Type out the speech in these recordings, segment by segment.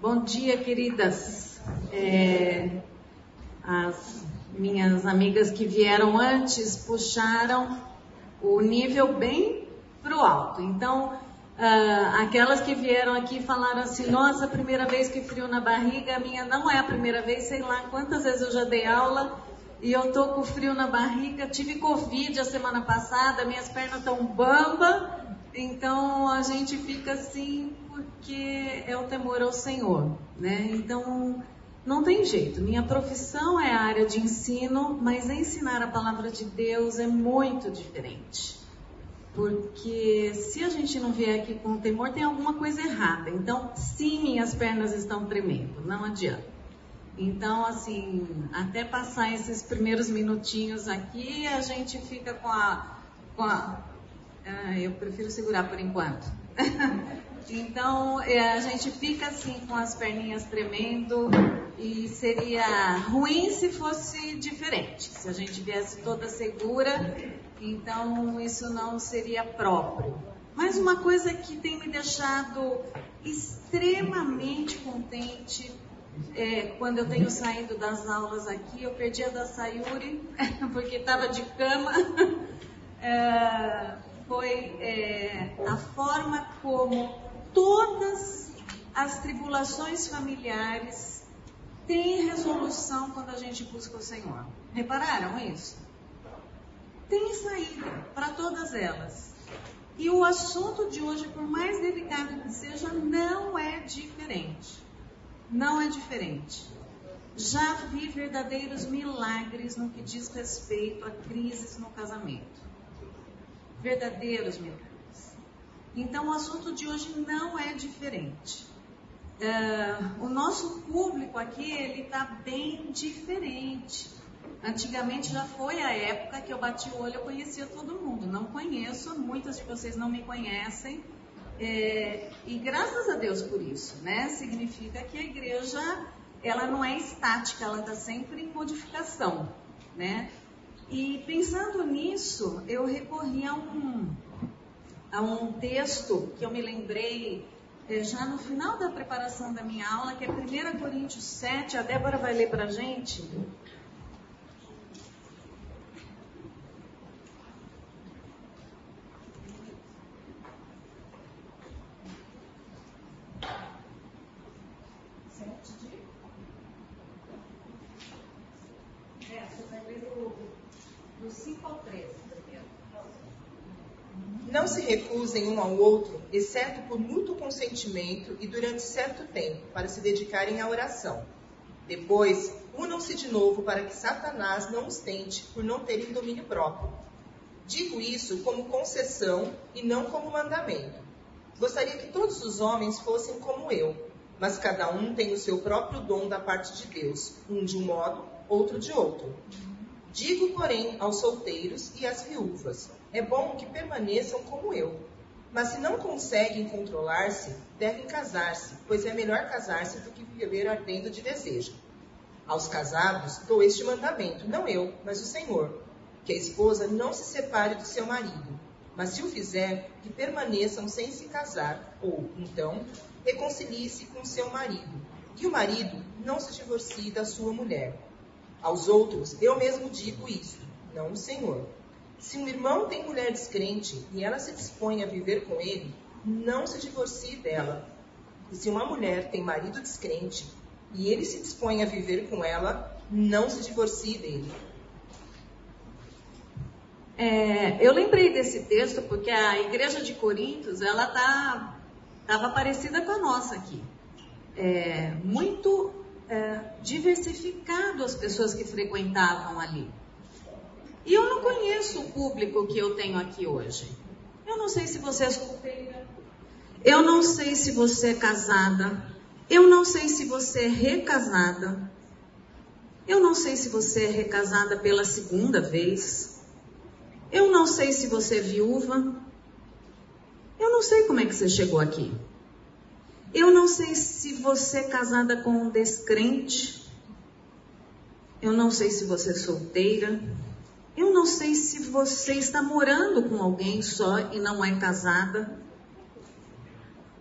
Bom dia, queridas. É, as minhas amigas que vieram antes puxaram o nível bem pro alto. Então, uh, aquelas que vieram aqui falaram assim: Nossa, primeira vez que frio na barriga, a minha não é a primeira vez, sei lá quantas vezes eu já dei aula e eu tô com frio na barriga. Tive Covid a semana passada, minhas pernas estão bamba. Então a gente fica assim porque é o temor ao Senhor, né? Então não tem jeito. Minha profissão é a área de ensino, mas ensinar a palavra de Deus é muito diferente. Porque se a gente não vier aqui com temor, tem alguma coisa errada. Então, sim, minhas pernas estão tremendo, não adianta. Então, assim, até passar esses primeiros minutinhos aqui, a gente fica com a. Com a ah, eu prefiro segurar por enquanto. então, é, a gente fica assim com as perninhas tremendo e seria ruim se fosse diferente. Se a gente viesse toda segura, então isso não seria próprio. Mas uma coisa que tem me deixado extremamente contente é, quando eu tenho saído das aulas aqui, eu perdi a da Sayuri, porque estava de cama. É, foi é, a forma como todas as tribulações familiares têm resolução quando a gente busca o Senhor. Repararam isso? Tem saída para todas elas. E o assunto de hoje, por mais delicado que seja, não é diferente não é diferente. Já vi verdadeiros milagres no que diz respeito a crises no casamento. Verdadeiros milagres. Então, o assunto de hoje não é diferente. Uh, o nosso público aqui, ele está bem diferente. Antigamente já foi a época que eu bati o olho, eu conhecia todo mundo. Não conheço, muitas de vocês não me conhecem. É, e graças a Deus por isso, né? Significa que a igreja ela não é estática, ela está sempre em modificação, né? E pensando nisso, eu recorri a um, a um texto que eu me lembrei é, já no final da preparação da minha aula, que é 1 Coríntios 7, a Débora vai ler para a gente. Não se recusem um ao outro, exceto por mútuo consentimento e durante certo tempo, para se dedicarem à oração. Depois, unam-se de novo para que Satanás não os tente por não terem domínio próprio. Digo isso como concessão e não como mandamento. Gostaria que todos os homens fossem como eu, mas cada um tem o seu próprio dom da parte de Deus, um de um modo, outro de outro. Digo, porém, aos solteiros e às viúvas: é bom que permaneçam como eu. Mas se não conseguem controlar-se, devem casar-se, pois é melhor casar-se do que viver ardendo de desejo. Aos casados dou este mandamento, não eu, mas o Senhor, que a esposa não se separe do seu marido, mas se o fizer, que permaneçam sem se casar, ou, então, reconcilie-se com seu marido, e o marido não se divorcie da sua mulher aos outros, eu mesmo digo isso, não o Senhor. Se um irmão tem mulher descrente e ela se dispõe a viver com ele, não se divorcie dela. E se uma mulher tem marido descrente e ele se dispõe a viver com ela, não se divorcie dele. É, eu lembrei desse texto porque a igreja de Coríntios ela tá estava parecida com a nossa aqui, é, muito é, diversificado as pessoas que frequentavam ali. E eu não conheço o público que eu tenho aqui hoje. Eu não sei se você é solteira. Eu não sei se você é casada. Eu não sei se você é recasada. Eu não sei se você é recasada pela segunda vez. Eu não sei se você é viúva. Eu não sei como é que você chegou aqui. Eu não sei se você é casada com um descrente. Eu não sei se você é solteira. Eu não sei se você está morando com alguém só e não é casada.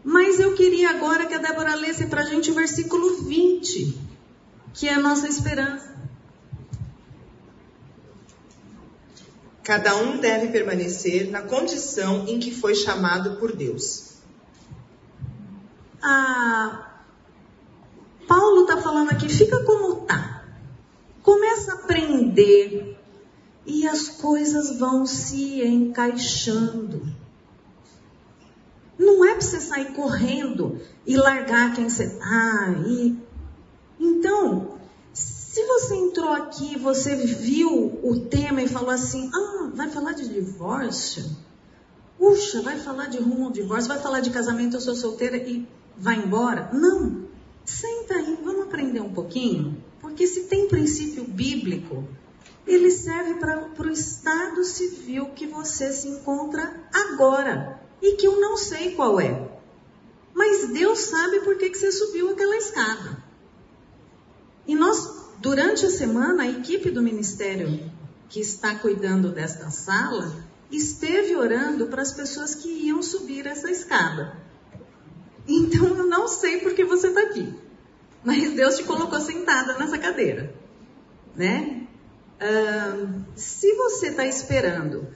Mas eu queria agora que a Débora lesse para a gente o versículo 20, que é a nossa esperança. Cada um deve permanecer na condição em que foi chamado por Deus. Ah, Paulo está falando aqui, fica como tá. Começa a aprender e as coisas vão se encaixando. Não é para você sair correndo e largar quem você está. E... Então, se você entrou aqui, você viu o tema e falou assim: ah, vai falar de divórcio? Puxa, vai falar de rumo ao divórcio, vai falar de casamento, eu sou solteira e vai embora? Não. Senta aí, vamos aprender um pouquinho. Porque se tem princípio bíblico, ele serve para o estado civil que você se encontra agora e que eu não sei qual é. Mas Deus sabe por que, que você subiu aquela escada. E nós, durante a semana, a equipe do ministério que está cuidando desta sala esteve orando para as pessoas que iam subir essa escada. Então eu não sei por que você está aqui, mas Deus te colocou sentada nessa cadeira, né? Se você está esperando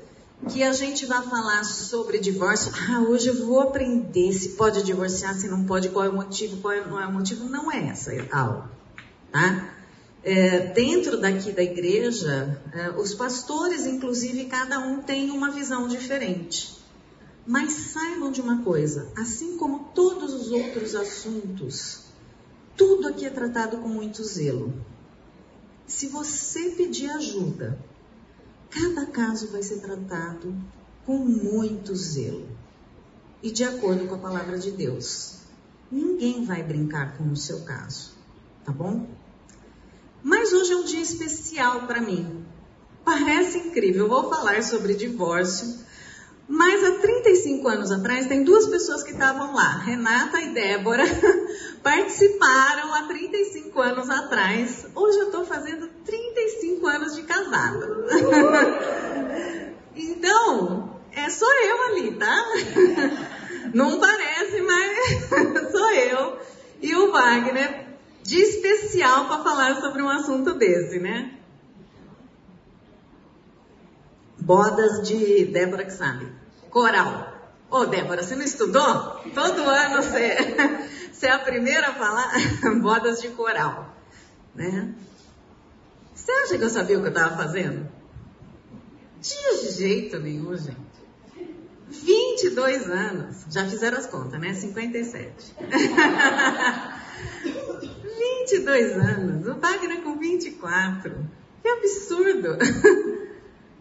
que a gente vai falar sobre divórcio. Ah, hoje eu vou aprender se pode divorciar, se não pode, qual é o motivo, qual é, não é o motivo. Não é essa a aula, tá? É, dentro daqui da igreja, é, os pastores, inclusive, cada um tem uma visão diferente. Mas saibam de uma coisa: assim como todos os outros assuntos, tudo aqui é tratado com muito zelo. Se você pedir ajuda, Cada caso vai ser tratado com muito zelo e de acordo com a palavra de Deus. Ninguém vai brincar com o seu caso, tá bom? Mas hoje é um dia especial para mim. Parece incrível, eu vou falar sobre divórcio, mas há 35 anos atrás, tem duas pessoas que estavam lá, Renata e Débora, participaram há 35 anos atrás. Hoje eu estou fazendo 35 anos de casado. então, é só eu ali, tá? Não parece, mas sou eu e o Wagner de especial para falar sobre um assunto desse, né? Bodas de Débora que sabe. Coral. Ô, oh, Débora, você não estudou? Todo ano você, você é a primeira a falar bodas de coral, né? Você acha que eu sabia o que eu estava fazendo? De jeito nenhum, gente. 22 anos. Já fizeram as contas, né? 57. 22 anos. O Wagner com 24. Que absurdo.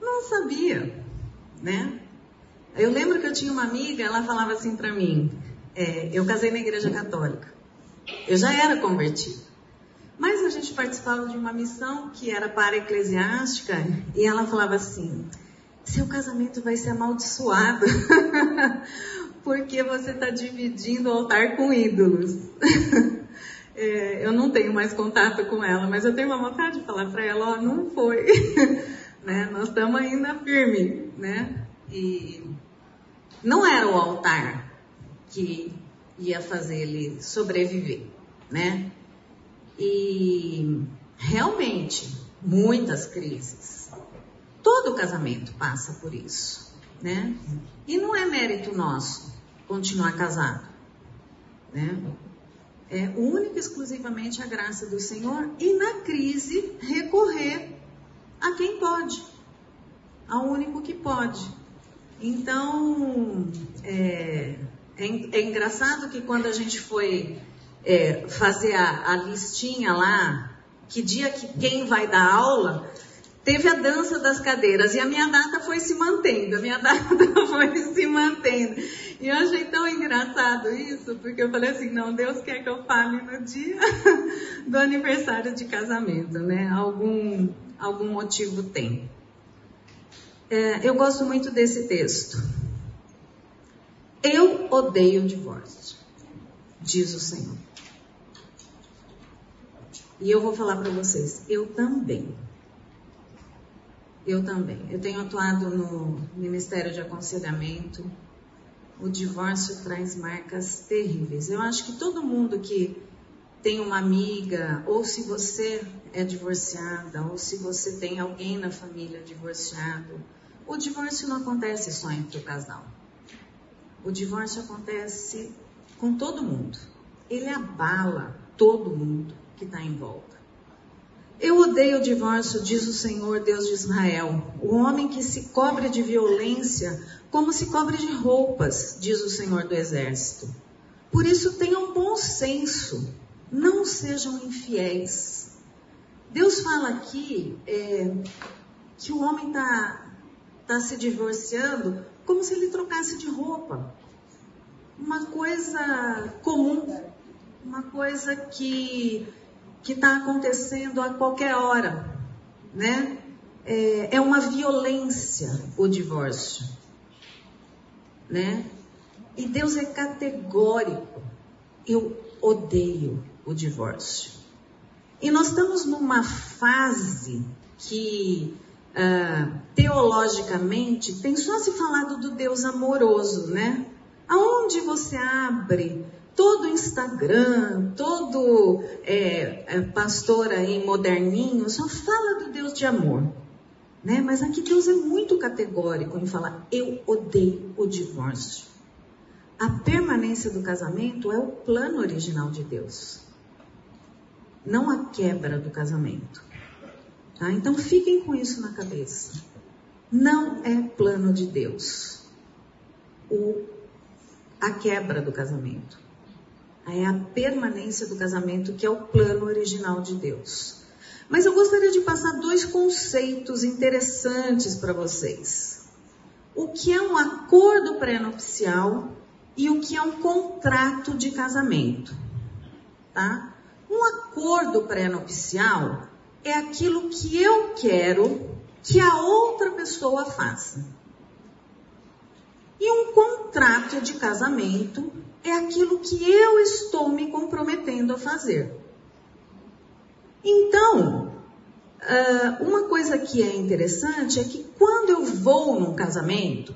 Não sabia, né? Eu lembro que eu tinha uma amiga, ela falava assim para mim, é, eu casei na igreja católica. Eu já era convertida. Mas a gente participava de uma missão que era para eclesiástica e ela falava assim: seu casamento vai ser amaldiçoado porque você está dividindo o altar com ídolos. é, eu não tenho mais contato com ela, mas eu tenho uma vontade de falar para ela: ó, não foi. né? Nós estamos ainda firme, né? E não era o altar que ia fazer ele sobreviver, né? E realmente, muitas crises. Todo casamento passa por isso, né? E não é mérito nosso continuar casado, né? É única e exclusivamente a graça do Senhor e na crise recorrer a quem pode, ao único que pode. Então, é, é, é engraçado que quando a gente foi é, fazer a, a listinha lá, que dia que quem vai dar aula, teve a dança das cadeiras e a minha data foi se mantendo, a minha data foi se mantendo. E eu achei tão engraçado isso, porque eu falei assim, não, Deus quer que eu fale no dia do aniversário de casamento, né? Algum, algum motivo tem. É, eu gosto muito desse texto. Eu odeio o divórcio, diz o Senhor. E eu vou falar para vocês, eu também. Eu também. Eu tenho atuado no Ministério de Aconselhamento o divórcio traz marcas terríveis. Eu acho que todo mundo que tem uma amiga, ou se você é divorciada, ou se você tem alguém na família divorciado, o divórcio não acontece só entre o casal. O divórcio acontece com todo mundo. Ele abala todo mundo que está em volta. Eu odeio o divórcio, diz o Senhor Deus de Israel. O homem que se cobre de violência como se cobre de roupas, diz o Senhor do Exército. Por isso tenham bom senso, não sejam infiéis. Deus fala aqui é, que o homem está tá se divorciando como se ele trocasse de roupa. Uma coisa comum, uma coisa que que está acontecendo a qualquer hora, né? É, é uma violência o divórcio, né? E Deus é categórico. Eu odeio o divórcio. E nós estamos numa fase que uh, teologicamente tem só se falado do Deus amoroso, né? Aonde você abre todo Instagram, todo é, é, pastor aí moderninho só fala do Deus de amor. Né? Mas aqui Deus é muito categórico em falar: eu odeio o divórcio. A permanência do casamento é o plano original de Deus, não a quebra do casamento. Tá? Então fiquem com isso na cabeça. Não é plano de Deus o, a quebra do casamento. É a permanência do casamento que é o plano original de Deus. Mas eu gostaria de passar dois conceitos interessantes para vocês. O que é um acordo pré-nupcial e o que é um contrato de casamento, tá? Um acordo pré-nupcial é aquilo que eu quero que a outra pessoa faça. E um contrato de casamento é aquilo que eu estou me comprometendo a fazer. Então, ah, uma coisa que é interessante é que quando eu vou num casamento,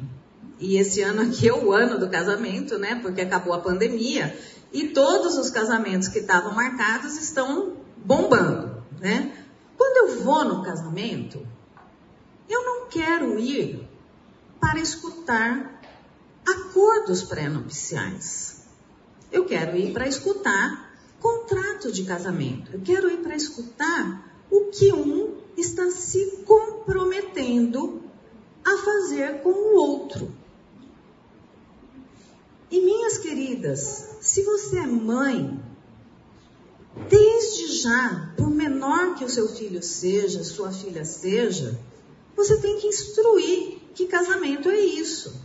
e esse ano aqui é o ano do casamento, né? Porque acabou a pandemia e todos os casamentos que estavam marcados estão bombando, né? Quando eu vou no casamento, eu não quero ir para escutar acordos pré-nupciais. Eu quero ir para escutar contrato de casamento. Eu quero ir para escutar o que um está se comprometendo a fazer com o outro. E minhas queridas, se você é mãe, desde já, por menor que o seu filho seja, sua filha seja, você tem que instruir que casamento é isso.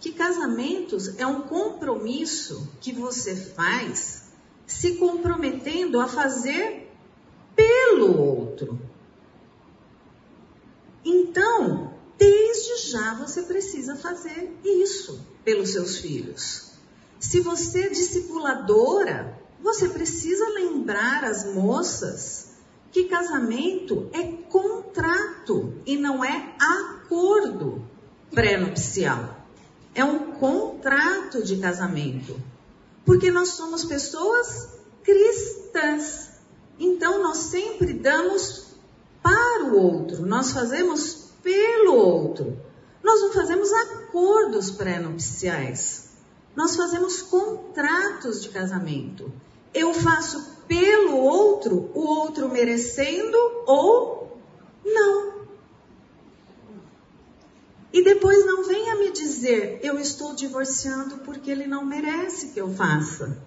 Que casamentos é um compromisso que você faz se comprometendo a fazer pelo outro. Então, desde já você precisa fazer isso pelos seus filhos. Se você é discipuladora, você precisa lembrar as moças que casamento é contrato e não é acordo pré-nupcial. É um contrato de casamento. Porque nós somos pessoas cristãs. Então nós sempre damos para o outro, nós fazemos pelo outro. Nós não fazemos acordos pré-nupciais. Nós fazemos contratos de casamento. Eu faço pelo outro, o outro merecendo ou não. E depois não venha me dizer, eu estou divorciando porque ele não merece que eu faça.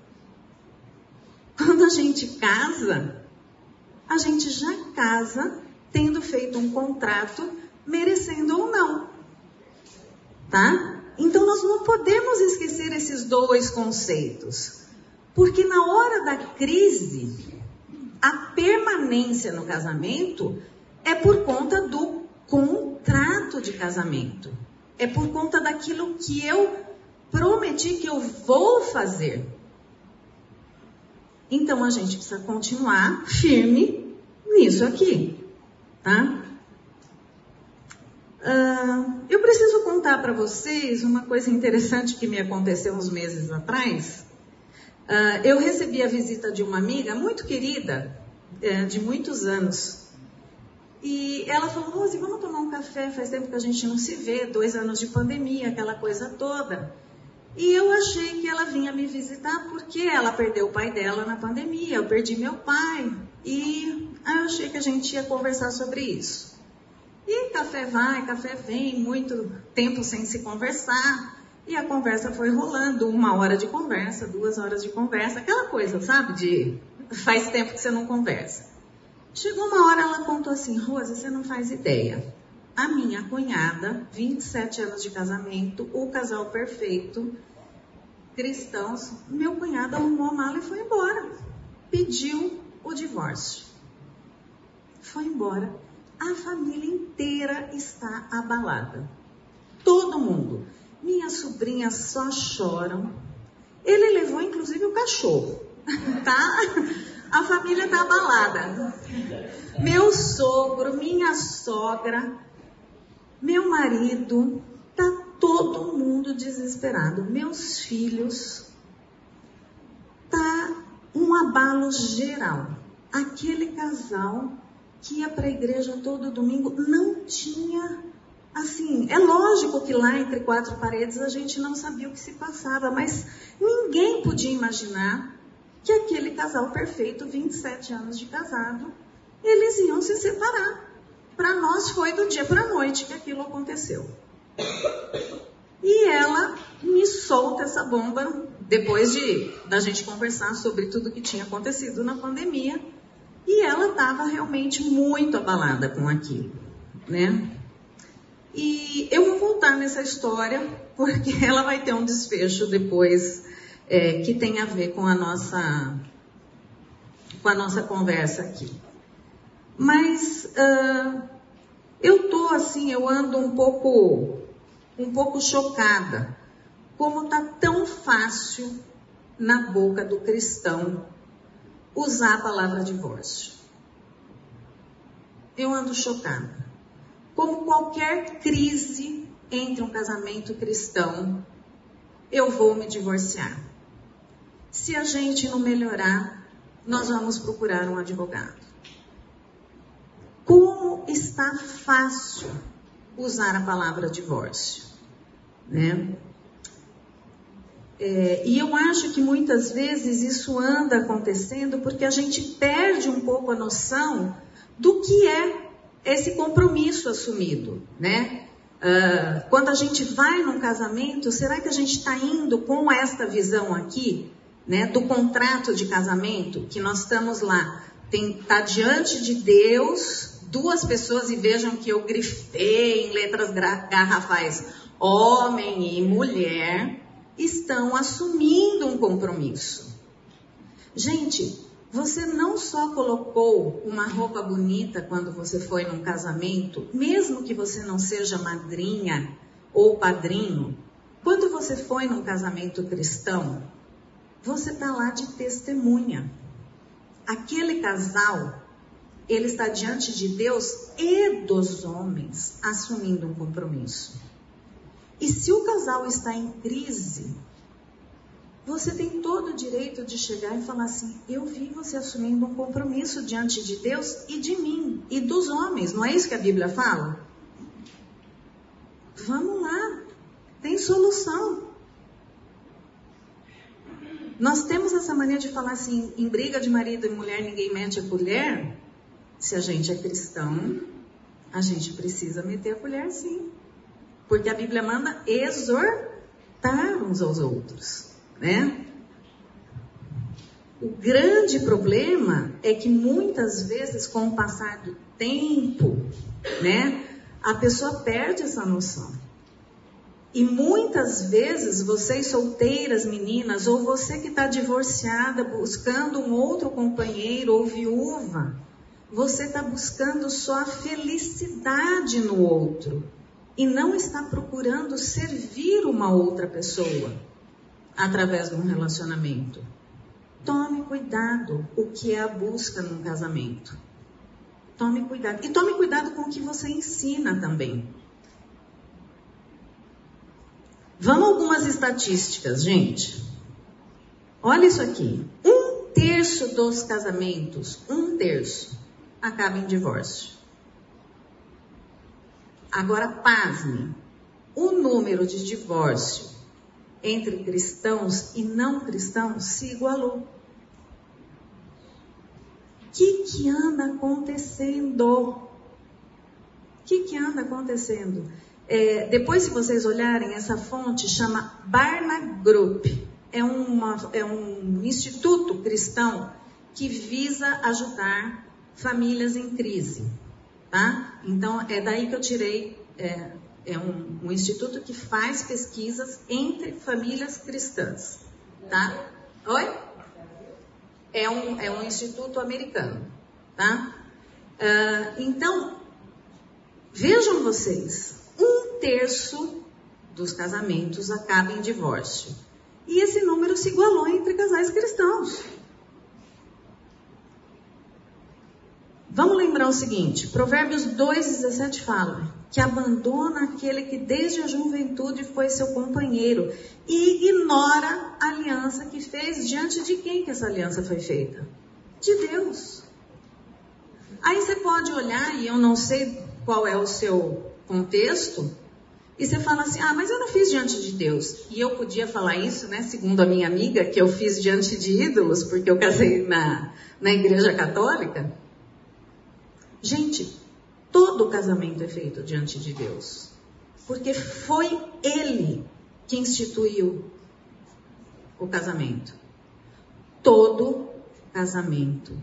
Quando a gente casa, a gente já casa tendo feito um contrato, merecendo ou não. Tá? Então nós não podemos esquecer esses dois conceitos. Porque na hora da crise, a permanência no casamento é por conta do contrato de casamento. É por conta daquilo que eu prometi que eu vou fazer. Então a gente precisa continuar firme nisso aqui, tá? Uh, eu preciso contar para vocês uma coisa interessante que me aconteceu uns meses atrás. Uh, eu recebi a visita de uma amiga muito querida, uh, de muitos anos. E ela falou, Rose, vamos tomar um café, faz tempo que a gente não se vê, dois anos de pandemia, aquela coisa toda. E eu achei que ela vinha me visitar porque ela perdeu o pai dela na pandemia, eu perdi meu pai. E eu achei que a gente ia conversar sobre isso. E café vai, café vem, muito tempo sem se conversar. E a conversa foi rolando, uma hora de conversa, duas horas de conversa, aquela coisa, sabe? De faz tempo que você não conversa. Chegou uma hora, ela contou assim: Rosa, você não faz ideia. A minha cunhada, 27 anos de casamento, o casal perfeito, cristãos, meu cunhado arrumou a mala e foi embora. Pediu o divórcio. Foi embora a família inteira está abalada. Todo mundo. Minhas sobrinhas só choram. Ele levou inclusive o cachorro, tá? A família está abalada. Meu sogro, minha sogra, meu marido, tá todo mundo desesperado. Meus filhos, tá um abalo geral. Aquele casal que ia para a igreja todo domingo, não tinha. Assim, é lógico que lá entre quatro paredes a gente não sabia o que se passava, mas ninguém podia imaginar que aquele casal perfeito, 27 anos de casado, eles iam se separar. Para nós foi do dia para a noite que aquilo aconteceu. E ela me solta essa bomba depois de da gente conversar sobre tudo que tinha acontecido na pandemia. E ela estava realmente muito abalada com aquilo, né? E eu vou voltar nessa história porque ela vai ter um desfecho depois é, que tem a ver com a nossa com a nossa conversa aqui. Mas uh, eu tô assim, eu ando um pouco um pouco chocada como tá tão fácil na boca do cristão usar a palavra divórcio. Eu ando chocada. Como qualquer crise entre um casamento cristão, eu vou me divorciar. Se a gente não melhorar, nós vamos procurar um advogado. Como está fácil usar a palavra divórcio, né? É, e eu acho que muitas vezes isso anda acontecendo porque a gente perde um pouco a noção do que é esse compromisso assumido, né? Uh, quando a gente vai num casamento, será que a gente está indo com esta visão aqui, né, do contrato de casamento, que nós estamos lá, está diante de Deus, duas pessoas, e vejam que eu grifei em letras garrafais, homem e mulher, estão assumindo um compromisso. Gente, você não só colocou uma roupa bonita quando você foi num casamento, mesmo que você não seja madrinha ou padrinho, quando você foi num casamento cristão, você está lá de testemunha. Aquele casal, ele está diante de Deus e dos homens, assumindo um compromisso. E se o casal está em crise, você tem todo o direito de chegar e falar assim: Eu vi você assumindo um compromisso diante de Deus e de mim e dos homens. Não é isso que a Bíblia fala? Vamos lá, tem solução. Nós temos essa mania de falar assim: em briga de marido e mulher, ninguém mete a colher. Se a gente é cristão, a gente precisa meter a colher sim. Porque a Bíblia manda exortar uns aos outros, né? O grande problema é que muitas vezes, com o passar do tempo, né, a pessoa perde essa noção. E muitas vezes, vocês solteiras, meninas, ou você que está divorciada, buscando um outro companheiro ou viúva, você está buscando só a felicidade no outro e não está procurando servir uma outra pessoa através de um relacionamento. Tome cuidado o que é a busca num casamento. Tome cuidado. E tome cuidado com o que você ensina também. Vamos algumas estatísticas, gente. Olha isso aqui. Um terço dos casamentos, um terço, acaba em divórcio. Agora, pasme, o número de divórcio entre cristãos e não cristãos se igualou. O que, que anda acontecendo? O que, que anda acontecendo? É, depois, se vocês olharem, essa fonte chama Barna Group. É, uma, é um instituto cristão que visa ajudar famílias em crise. Tá? Então, é daí que eu tirei. É, é um, um, instituto que faz pesquisas entre famílias cristãs. Tá? Oi? É um, é um instituto americano. Tá? Uh, então, vejam vocês, um terço dos casamentos acaba em divórcio. E esse número se igualou entre casais cristãos. Vamos lembrar o seguinte: Provérbios 2,17 fala que abandona aquele que desde a juventude foi seu companheiro e ignora a aliança que fez diante de quem que essa aliança foi feita? De Deus. Aí você pode olhar, e eu não sei qual é o seu contexto, e você fala assim: ah, mas eu não fiz diante de Deus. E eu podia falar isso, né, segundo a minha amiga, que eu fiz diante de ídolos, porque eu casei na, na igreja católica. Gente, todo casamento é feito diante de Deus. Porque foi Ele que instituiu o casamento. Todo casamento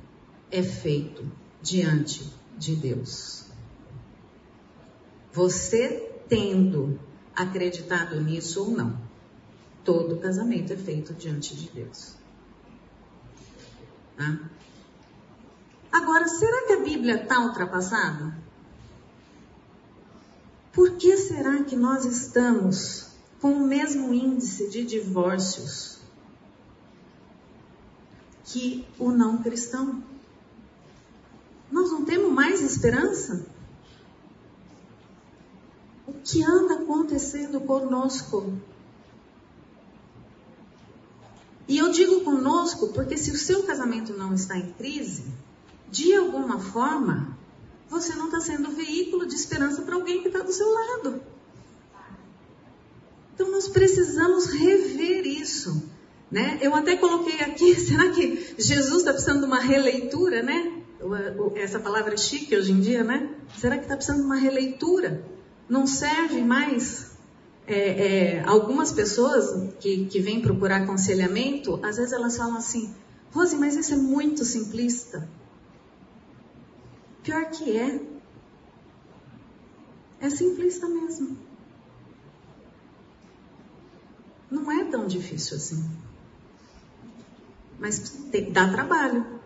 é feito diante de Deus. Você tendo acreditado nisso ou não, todo casamento é feito diante de Deus. Tá? Agora, será que a Bíblia está ultrapassada? Por que será que nós estamos com o mesmo índice de divórcios que o não cristão? Nós não temos mais esperança? O que anda acontecendo conosco? E eu digo conosco porque se o seu casamento não está em crise, de alguma forma, você não está sendo veículo de esperança para alguém que está do seu lado. Então nós precisamos rever isso. Né? Eu até coloquei aqui, será que Jesus está precisando de uma releitura, né? Essa palavra é chique hoje em dia, né? Será que está precisando de uma releitura? não serve mais. É, é, algumas pessoas que, que vêm procurar aconselhamento, às vezes elas falam assim: Rose, mas isso é muito simplista. Pior que é. É simplista mesmo. Não é tão difícil assim. Mas tem, dá trabalho.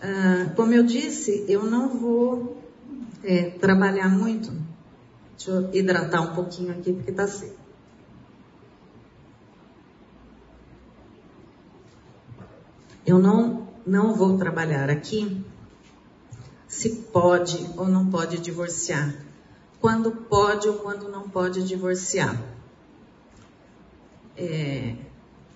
Ah, como eu disse, eu não vou é, trabalhar muito. Deixa eu hidratar um pouquinho aqui porque está seco. Eu não, não vou trabalhar aqui se pode ou não pode divorciar. Quando pode ou quando não pode divorciar. É,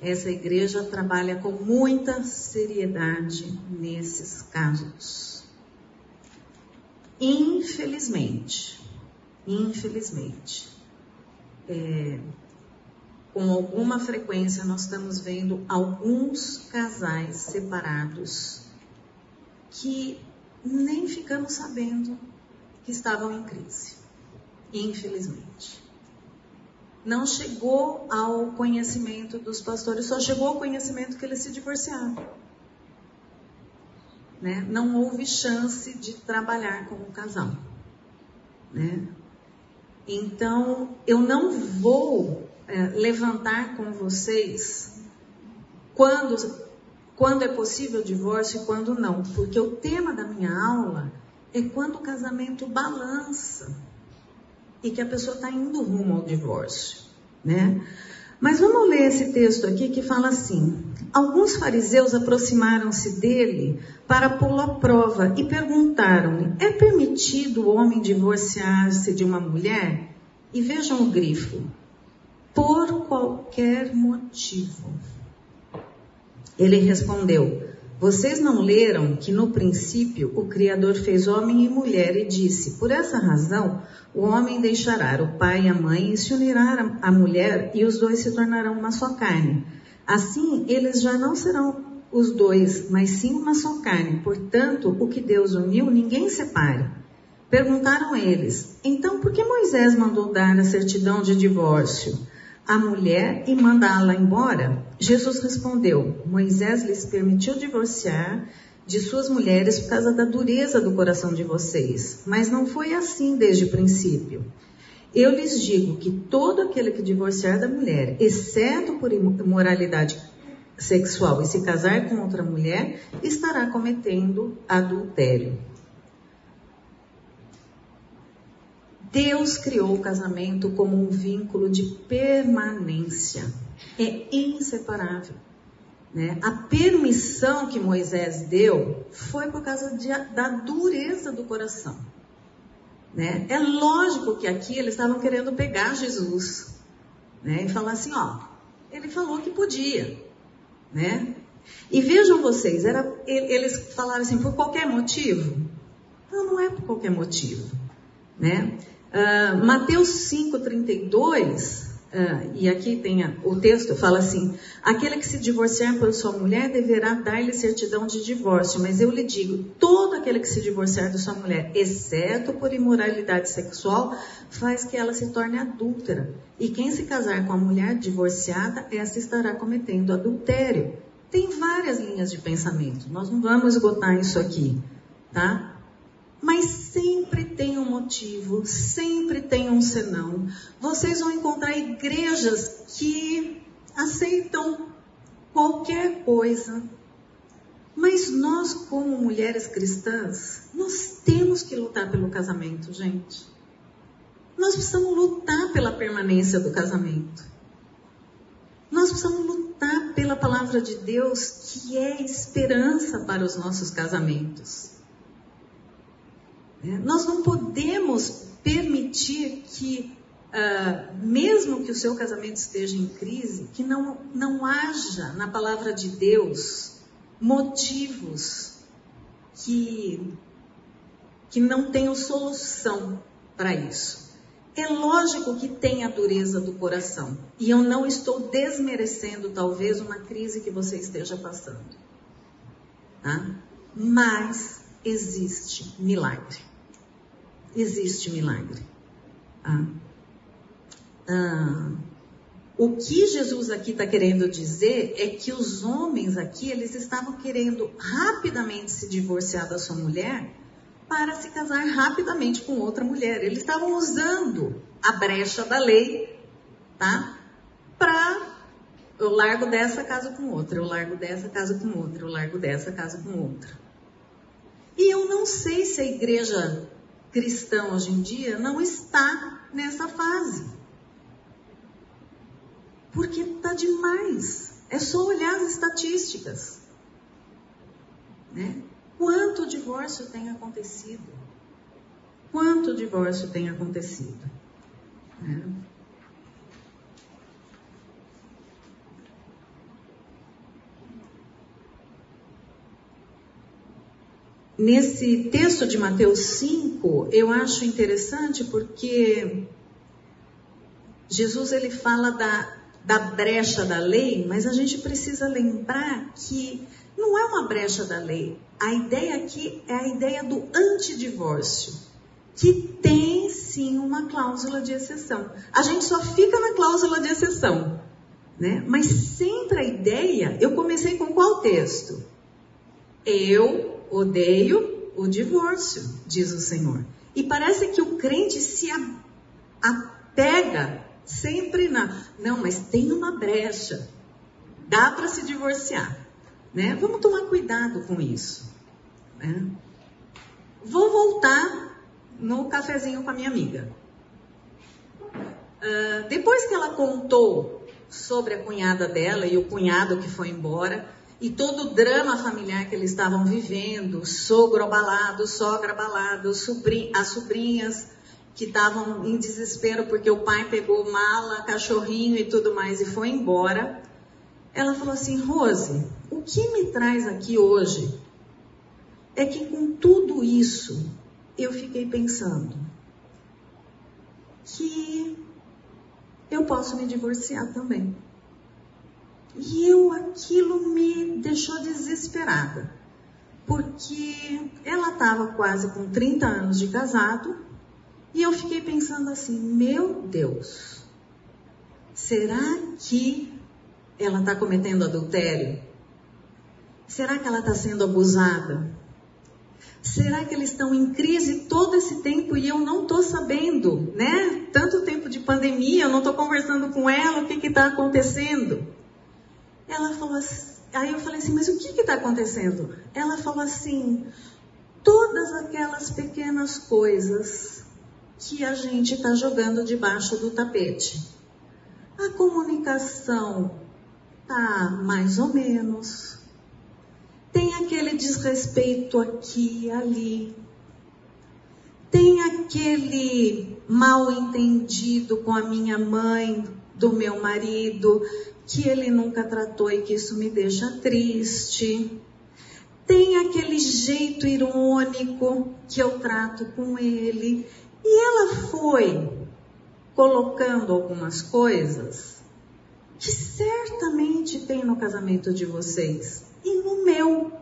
essa igreja trabalha com muita seriedade nesses casos. Infelizmente, infelizmente, é, com alguma frequência nós estamos vendo alguns casais separados que nem ficamos sabendo que estavam em crise. Infelizmente não chegou ao conhecimento dos pastores, só chegou ao conhecimento que eles se divorciaram. Né? Não houve chance de trabalhar com o casal. Né? Então, eu não vou é, levantar com vocês quando, quando é possível o divórcio e quando não, porque o tema da minha aula é quando o casamento balança e que a pessoa está indo rumo ao divórcio, né? Mas vamos ler esse texto aqui que fala assim: alguns fariseus aproximaram-se dele para pô-lo à prova e perguntaram-lhe: É permitido o homem divorciar-se de uma mulher? E vejam o grifo: por qualquer motivo. Ele respondeu: Vocês não leram que no princípio o Criador fez homem e mulher e disse: Por essa razão o homem deixará o pai e a mãe e se unirá à mulher e os dois se tornarão uma só carne. Assim, eles já não serão os dois, mas sim uma só carne. Portanto, o que Deus uniu, ninguém separe. Perguntaram eles: Então, por que Moisés mandou dar a certidão de divórcio? A mulher e mandá-la embora? Jesus respondeu: Moisés lhes permitiu divorciar de suas mulheres por causa da dureza do coração de vocês, mas não foi assim desde o princípio. Eu lhes digo que todo aquele que divorciar da mulher, exceto por imoralidade sexual e se casar com outra mulher, estará cometendo adultério. Deus criou o casamento como um vínculo de permanência. É inseparável. Né? A permissão que Moisés deu foi por causa de, da dureza do coração. Né? É lógico que aqui eles estavam querendo pegar Jesus né? e falar assim: ó, ele falou que podia. Né? E vejam vocês, era, eles falaram assim, por qualquer motivo? Não, não é por qualquer motivo. Né? Uh, Mateus 5,32, uh, e aqui tem a, o texto, fala assim: Aquele que se divorciar por sua mulher deverá dar-lhe certidão de divórcio, mas eu lhe digo: todo aquele que se divorciar de sua mulher, exceto por imoralidade sexual, faz que ela se torne adúltera. E quem se casar com a mulher divorciada, essa estará cometendo adultério. Tem várias linhas de pensamento, nós não vamos esgotar isso aqui, tá? Mas sempre tem um motivo, sempre tem um senão. Vocês vão encontrar igrejas que aceitam qualquer coisa. Mas nós, como mulheres cristãs, nós temos que lutar pelo casamento, gente. Nós precisamos lutar pela permanência do casamento. Nós precisamos lutar pela palavra de Deus, que é esperança para os nossos casamentos. Nós não podemos permitir que, uh, mesmo que o seu casamento esteja em crise, que não, não haja na palavra de Deus motivos que, que não tenham solução para isso. É lógico que tem a dureza do coração. E eu não estou desmerecendo, talvez, uma crise que você esteja passando. Tá? Mas existe milagre existe milagre. Ah. Ah. O que Jesus aqui está querendo dizer é que os homens aqui, eles estavam querendo rapidamente se divorciar da sua mulher para se casar rapidamente com outra mulher. Eles estavam usando a brecha da lei, tá? Para eu largo dessa casa com outra, eu largo dessa casa com outra, eu largo dessa casa com outra. E eu não sei se a igreja cristão hoje em dia não está nessa fase. Porque está demais. É só olhar as estatísticas. Né? Quanto divórcio tem acontecido? Quanto divórcio tem acontecido? Né? Nesse texto de Mateus 5, eu acho interessante porque Jesus ele fala da, da brecha da lei, mas a gente precisa lembrar que não é uma brecha da lei. A ideia aqui é a ideia do antidivórcio, que tem sim uma cláusula de exceção. A gente só fica na cláusula de exceção, né? Mas sempre a ideia, eu comecei com qual texto? Eu odeio o divórcio, diz o Senhor. E parece que o crente se apega sempre na. Não, mas tem uma brecha. Dá para se divorciar. Né? Vamos tomar cuidado com isso. Né? Vou voltar no cafezinho com a minha amiga. Uh, depois que ela contou sobre a cunhada dela e o cunhado que foi embora e todo o drama familiar que eles estavam vivendo, sogro abalado, sogra abalado, as sobrinhas que estavam em desespero porque o pai pegou mala, cachorrinho e tudo mais e foi embora. Ela falou assim: Rose, o que me traz aqui hoje é que com tudo isso eu fiquei pensando que eu posso me divorciar também. E eu aquilo me deixou desesperada, porque ela estava quase com 30 anos de casado e eu fiquei pensando assim: meu Deus, será que ela está cometendo adultério? Será que ela está sendo abusada? Será que eles estão em crise todo esse tempo e eu não estou sabendo, né? Tanto tempo de pandemia, eu não estou conversando com ela, o que está acontecendo? Ela falou assim, aí eu falei assim, mas o que está acontecendo? Ela falou assim, todas aquelas pequenas coisas que a gente está jogando debaixo do tapete. A comunicação tá mais ou menos. Tem aquele desrespeito aqui ali. Tem aquele mal entendido com a minha mãe, do meu marido, que ele nunca tratou e que isso me deixa triste. Tem aquele jeito irônico que eu trato com ele. E ela foi colocando algumas coisas que certamente tem no casamento de vocês e no meu.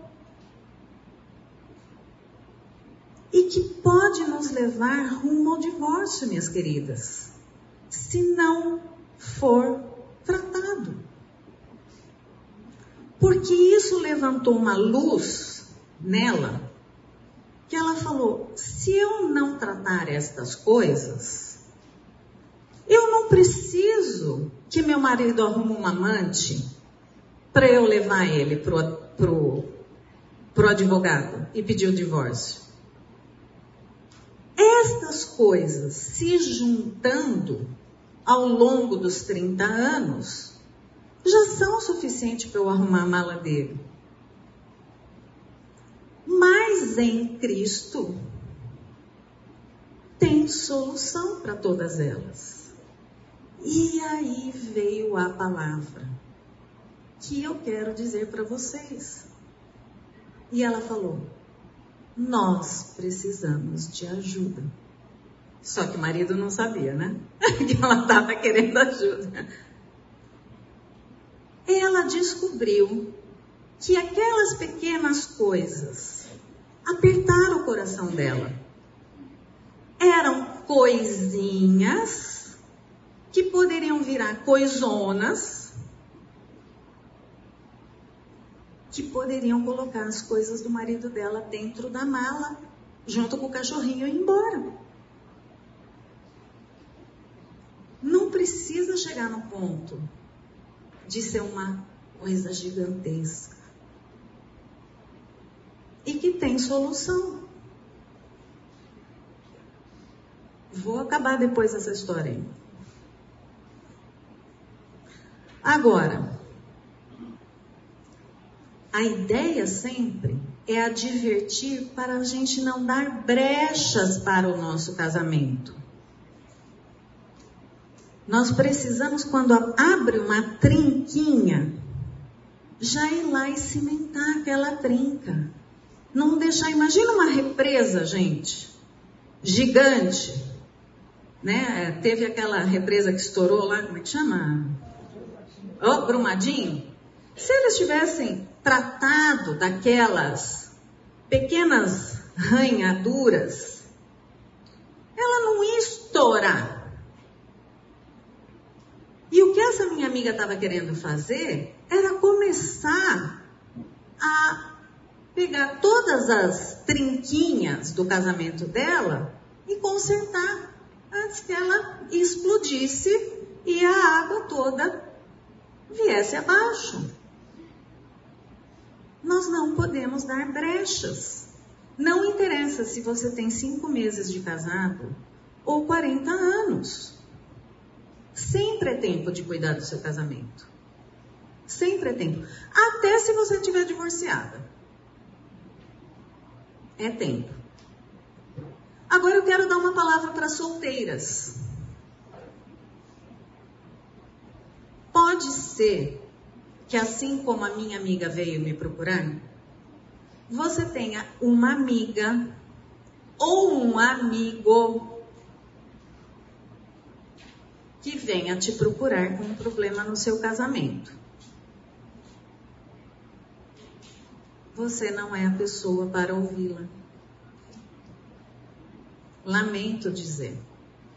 Que pode nos levar rumo ao divórcio, minhas queridas, se não for tratado. Porque isso levantou uma luz nela que ela falou: se eu não tratar estas coisas, eu não preciso que meu marido arrume um amante para eu levar ele pro, pro, pro advogado e pedir o divórcio. Estas coisas se juntando ao longo dos 30 anos já são o suficiente para eu arrumar a mala dele. Mas em Cristo tem solução para todas elas. E aí veio a palavra que eu quero dizer para vocês. E ela falou: Nós precisamos de ajuda. Só que o marido não sabia, né? que ela estava querendo ajuda. Ela descobriu que aquelas pequenas coisas apertaram o coração dela. Eram coisinhas que poderiam virar coisonas que poderiam colocar as coisas do marido dela dentro da mala, junto com o cachorrinho e ir embora. Não precisa chegar no ponto de ser uma coisa gigantesca e que tem solução. Vou acabar depois essa história aí. Agora, a ideia sempre é advertir para a gente não dar brechas para o nosso casamento. Nós precisamos, quando abre uma trinquinha, já ir lá e cimentar aquela trinca. Não deixar, imagina uma represa, gente, gigante, né? Teve aquela represa que estourou lá, como é que chama? Oh, Brumadinho. Se eles tivessem tratado daquelas pequenas ranhaduras, ela não ia estourar. E o que essa minha amiga estava querendo fazer era começar a pegar todas as trinquinhas do casamento dela e consertar antes que ela explodisse e a água toda viesse abaixo. Nós não podemos dar brechas. Não interessa se você tem cinco meses de casado ou 40 anos. Sempre é tempo de cuidar do seu casamento. Sempre é tempo. Até se você estiver divorciada. É tempo. Agora eu quero dar uma palavra para solteiras. Pode ser que assim como a minha amiga veio me procurar, você tenha uma amiga ou um amigo que venha te procurar com um problema no seu casamento. Você não é a pessoa para ouvi-la. Lamento dizer.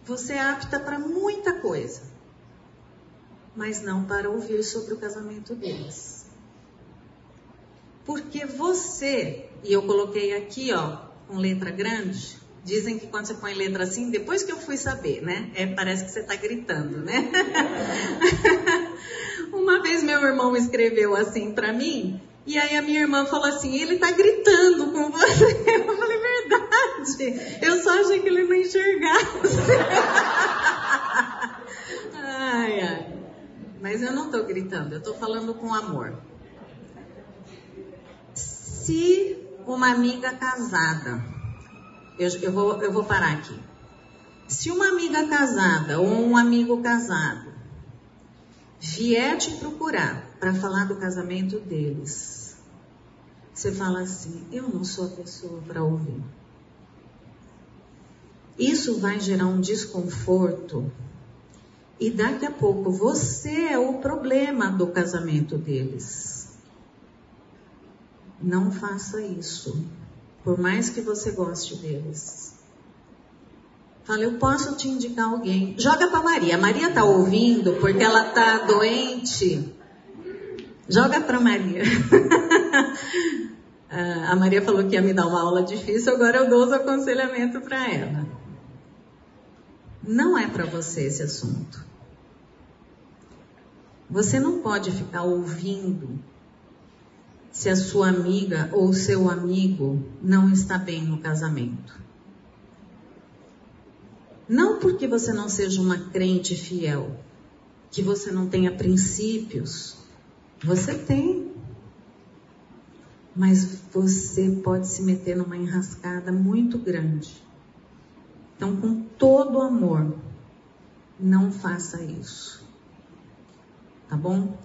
Você é apta para muita coisa, mas não para ouvir sobre o casamento deles. Porque você, e eu coloquei aqui, ó, com letra grande, dizem que quando você põe letra assim, depois que eu fui saber, né? É, parece que você está gritando, né? Uma vez meu irmão escreveu assim para mim, e aí a minha irmã falou assim: ele tá gritando com você. Eu falei, verdade. Eu só achei que ele não enxergasse. ai, ai. Mas eu não tô gritando, eu tô falando com amor. Se uma amiga casada, eu, eu, vou, eu vou parar aqui. Se uma amiga casada ou um amigo casado vier te procurar para falar do casamento deles, você fala assim: eu não sou a pessoa para ouvir. Isso vai gerar um desconforto e daqui a pouco você é o problema do casamento deles. Não faça isso, por mais que você goste deles. Fala, eu posso te indicar alguém. Joga para Maria. Maria tá ouvindo porque ela tá doente. Joga para Maria. a Maria falou que ia me dar uma aula difícil, agora eu dou os aconselhamentos para ela. Não é para você esse assunto. Você não pode ficar ouvindo se a sua amiga ou seu amigo não está bem no casamento. Não porque você não seja uma crente fiel, que você não tenha princípios. Você tem. Mas você pode se meter numa enrascada muito grande. Então, com todo amor, não faça isso. Tá bom?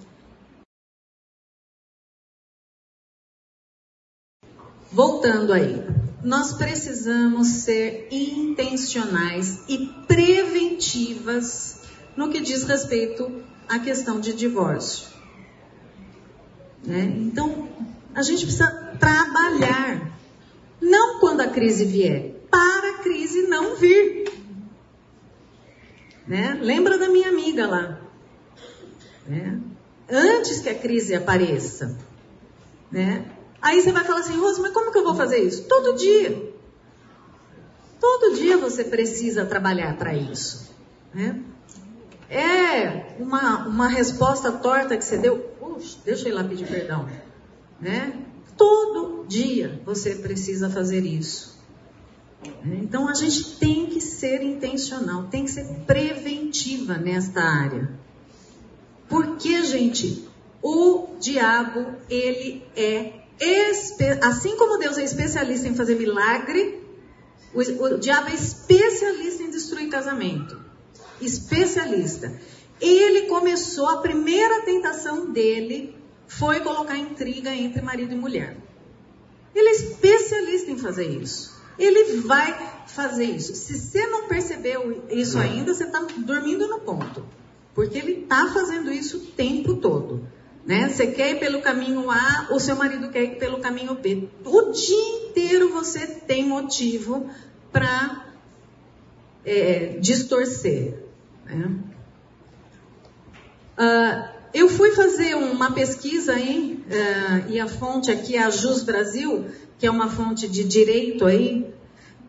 Voltando aí, nós precisamos ser intencionais e preventivas no que diz respeito à questão de divórcio. Né? Então, a gente precisa trabalhar, não quando a crise vier, para a crise não vir. Né? Lembra da minha amiga lá? Né? Antes que a crise apareça. Né? Aí você vai falar assim, Rosa, mas como que eu vou fazer isso? Todo dia. Todo dia você precisa trabalhar para isso. Né? É uma, uma resposta torta que você deu. Puxa, deixa eu ir lá pedir perdão. Né? Todo dia você precisa fazer isso. Então a gente tem que ser intencional, tem que ser preventiva nesta área. Porque, gente, o diabo, ele é assim como Deus é especialista em fazer milagre, o, o diabo é especialista em destruir casamento. Especialista. Ele começou, a primeira tentação dele foi colocar intriga entre marido e mulher. Ele é especialista em fazer isso. Ele vai fazer isso. Se você não percebeu isso ainda, você está dormindo no ponto. Porque ele está fazendo isso o tempo todo. Né? Você quer ir pelo caminho A, o seu marido quer ir pelo caminho B. O dia inteiro você tem motivo para é, distorcer. Né? Uh, eu fui fazer uma pesquisa aí, uh, e a fonte aqui é a Jus Brasil, que é uma fonte de direito aí,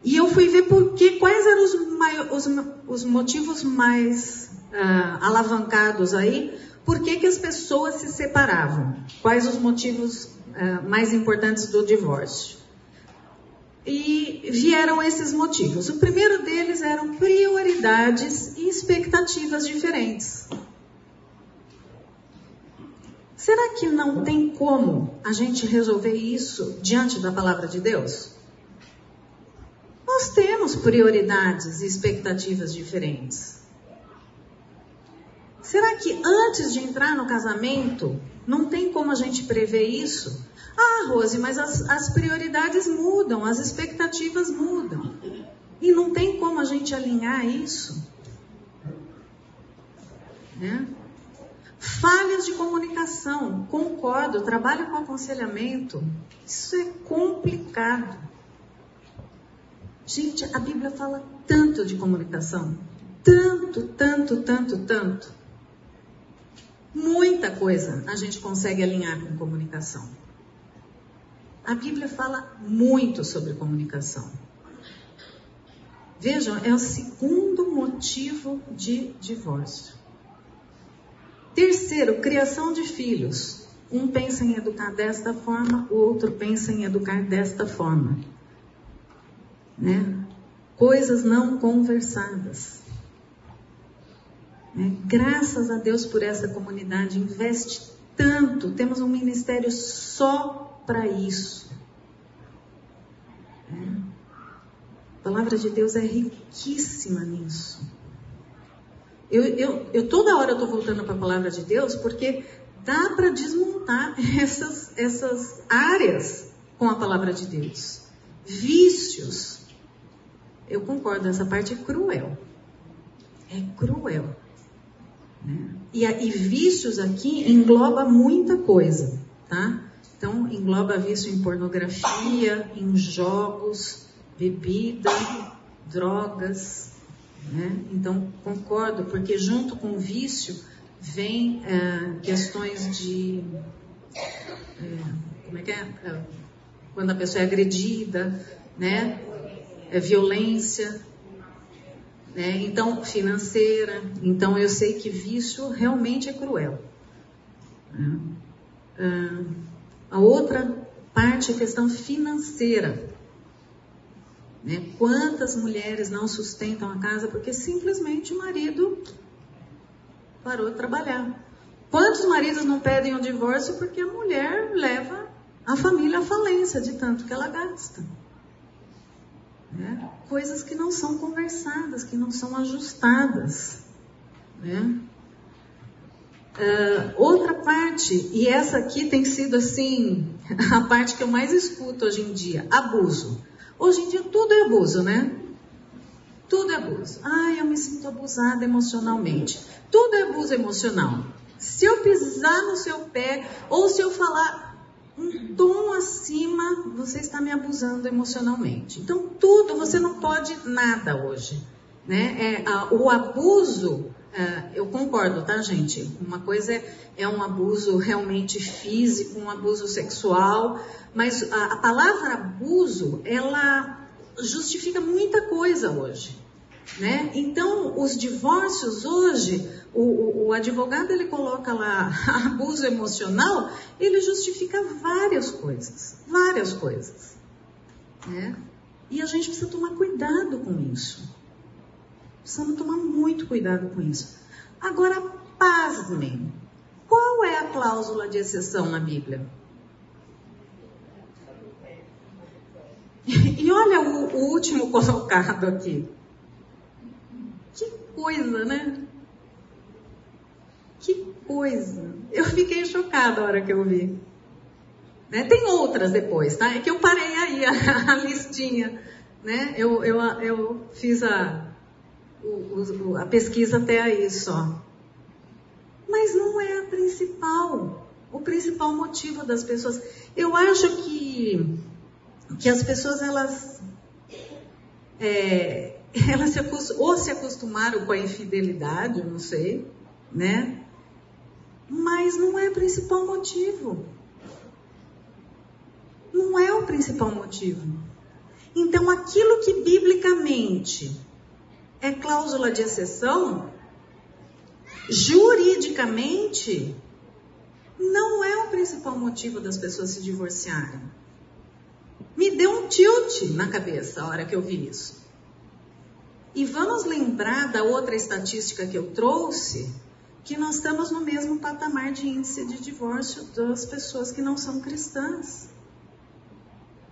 e eu fui ver porque, quais eram os, os, os motivos mais uh, alavancados aí por que, que as pessoas se separavam? Quais os motivos uh, mais importantes do divórcio? E vieram esses motivos. O primeiro deles eram prioridades e expectativas diferentes. Será que não tem como a gente resolver isso diante da palavra de Deus? Nós temos prioridades e expectativas diferentes. Será que antes de entrar no casamento, não tem como a gente prever isso? Ah, Rose, mas as, as prioridades mudam, as expectativas mudam. E não tem como a gente alinhar isso. Né? Falhas de comunicação, concordo, trabalho com aconselhamento. Isso é complicado. Gente, a Bíblia fala tanto de comunicação. Tanto, tanto, tanto, tanto. Muita coisa a gente consegue alinhar com comunicação. A Bíblia fala muito sobre comunicação. Vejam, é o segundo motivo de divórcio. Terceiro, criação de filhos. Um pensa em educar desta forma, o outro pensa em educar desta forma. Né? Coisas não conversadas. Né? Graças a Deus por essa comunidade, investe tanto. Temos um ministério só para isso. Né? A palavra de Deus é riquíssima nisso. Eu, eu, eu toda hora estou voltando para a palavra de Deus porque dá para desmontar essas, essas áreas com a palavra de Deus. Vícios. Eu concordo, essa parte é cruel. É cruel. Né? E, e vícios aqui engloba muita coisa, tá? Então, engloba vício em pornografia, em jogos, bebida, drogas, né? Então, concordo, porque junto com o vício vem é, questões de. É, como é que é? é? Quando a pessoa é agredida, né? É violência, né? Então, financeira. Então, eu sei que vício realmente é cruel. Né? Ah, a outra parte é questão financeira. Né? Quantas mulheres não sustentam a casa porque simplesmente o marido parou de trabalhar? Quantos maridos não pedem o um divórcio porque a mulher leva a família à falência de tanto que ela gasta? Né? Coisas que não são conversadas, que não são ajustadas. Né? Uh, outra parte, e essa aqui tem sido assim, a parte que eu mais escuto hoje em dia, abuso. Hoje em dia tudo é abuso, né? Tudo é abuso. Ai, eu me sinto abusada emocionalmente. Tudo é abuso emocional. Se eu pisar no seu pé, ou se eu falar um tom acima, você está me abusando emocionalmente. Então, tudo, você não pode nada hoje. Né? É, a, o abuso, eu concordo, tá, gente? Uma coisa é, é um abuso realmente físico, um abuso sexual, mas a, a palavra abuso, ela justifica muita coisa hoje. Né? Então, os divórcios hoje, o, o, o, advogado ele coloca lá abuso emocional, ele justifica várias coisas, várias coisas. Né? E a gente precisa tomar cuidado com isso. Precisamos tomar muito cuidado com isso. Agora, pasmem, qual é a cláusula de exceção na Bíblia? E olha o, o último colocado aqui. Que coisa, né? Que coisa. Eu fiquei chocada a hora que eu vi. Né? Tem outras depois, tá? É que eu parei aí a, a listinha. Né? Eu, eu, eu fiz a, o, a pesquisa até aí só. Mas não é a principal. O principal motivo das pessoas. Eu acho que que as pessoas elas é, elas se ou se acostumaram com a infidelidade, não sei, né? Mas não é o principal motivo. Não é o principal motivo. Então, aquilo que biblicamente é cláusula de exceção, juridicamente, não é o principal motivo das pessoas se divorciarem. Me deu um tilt na cabeça a hora que eu vi isso. E vamos lembrar da outra estatística que eu trouxe, que nós estamos no mesmo patamar de índice de divórcio das pessoas que não são cristãs.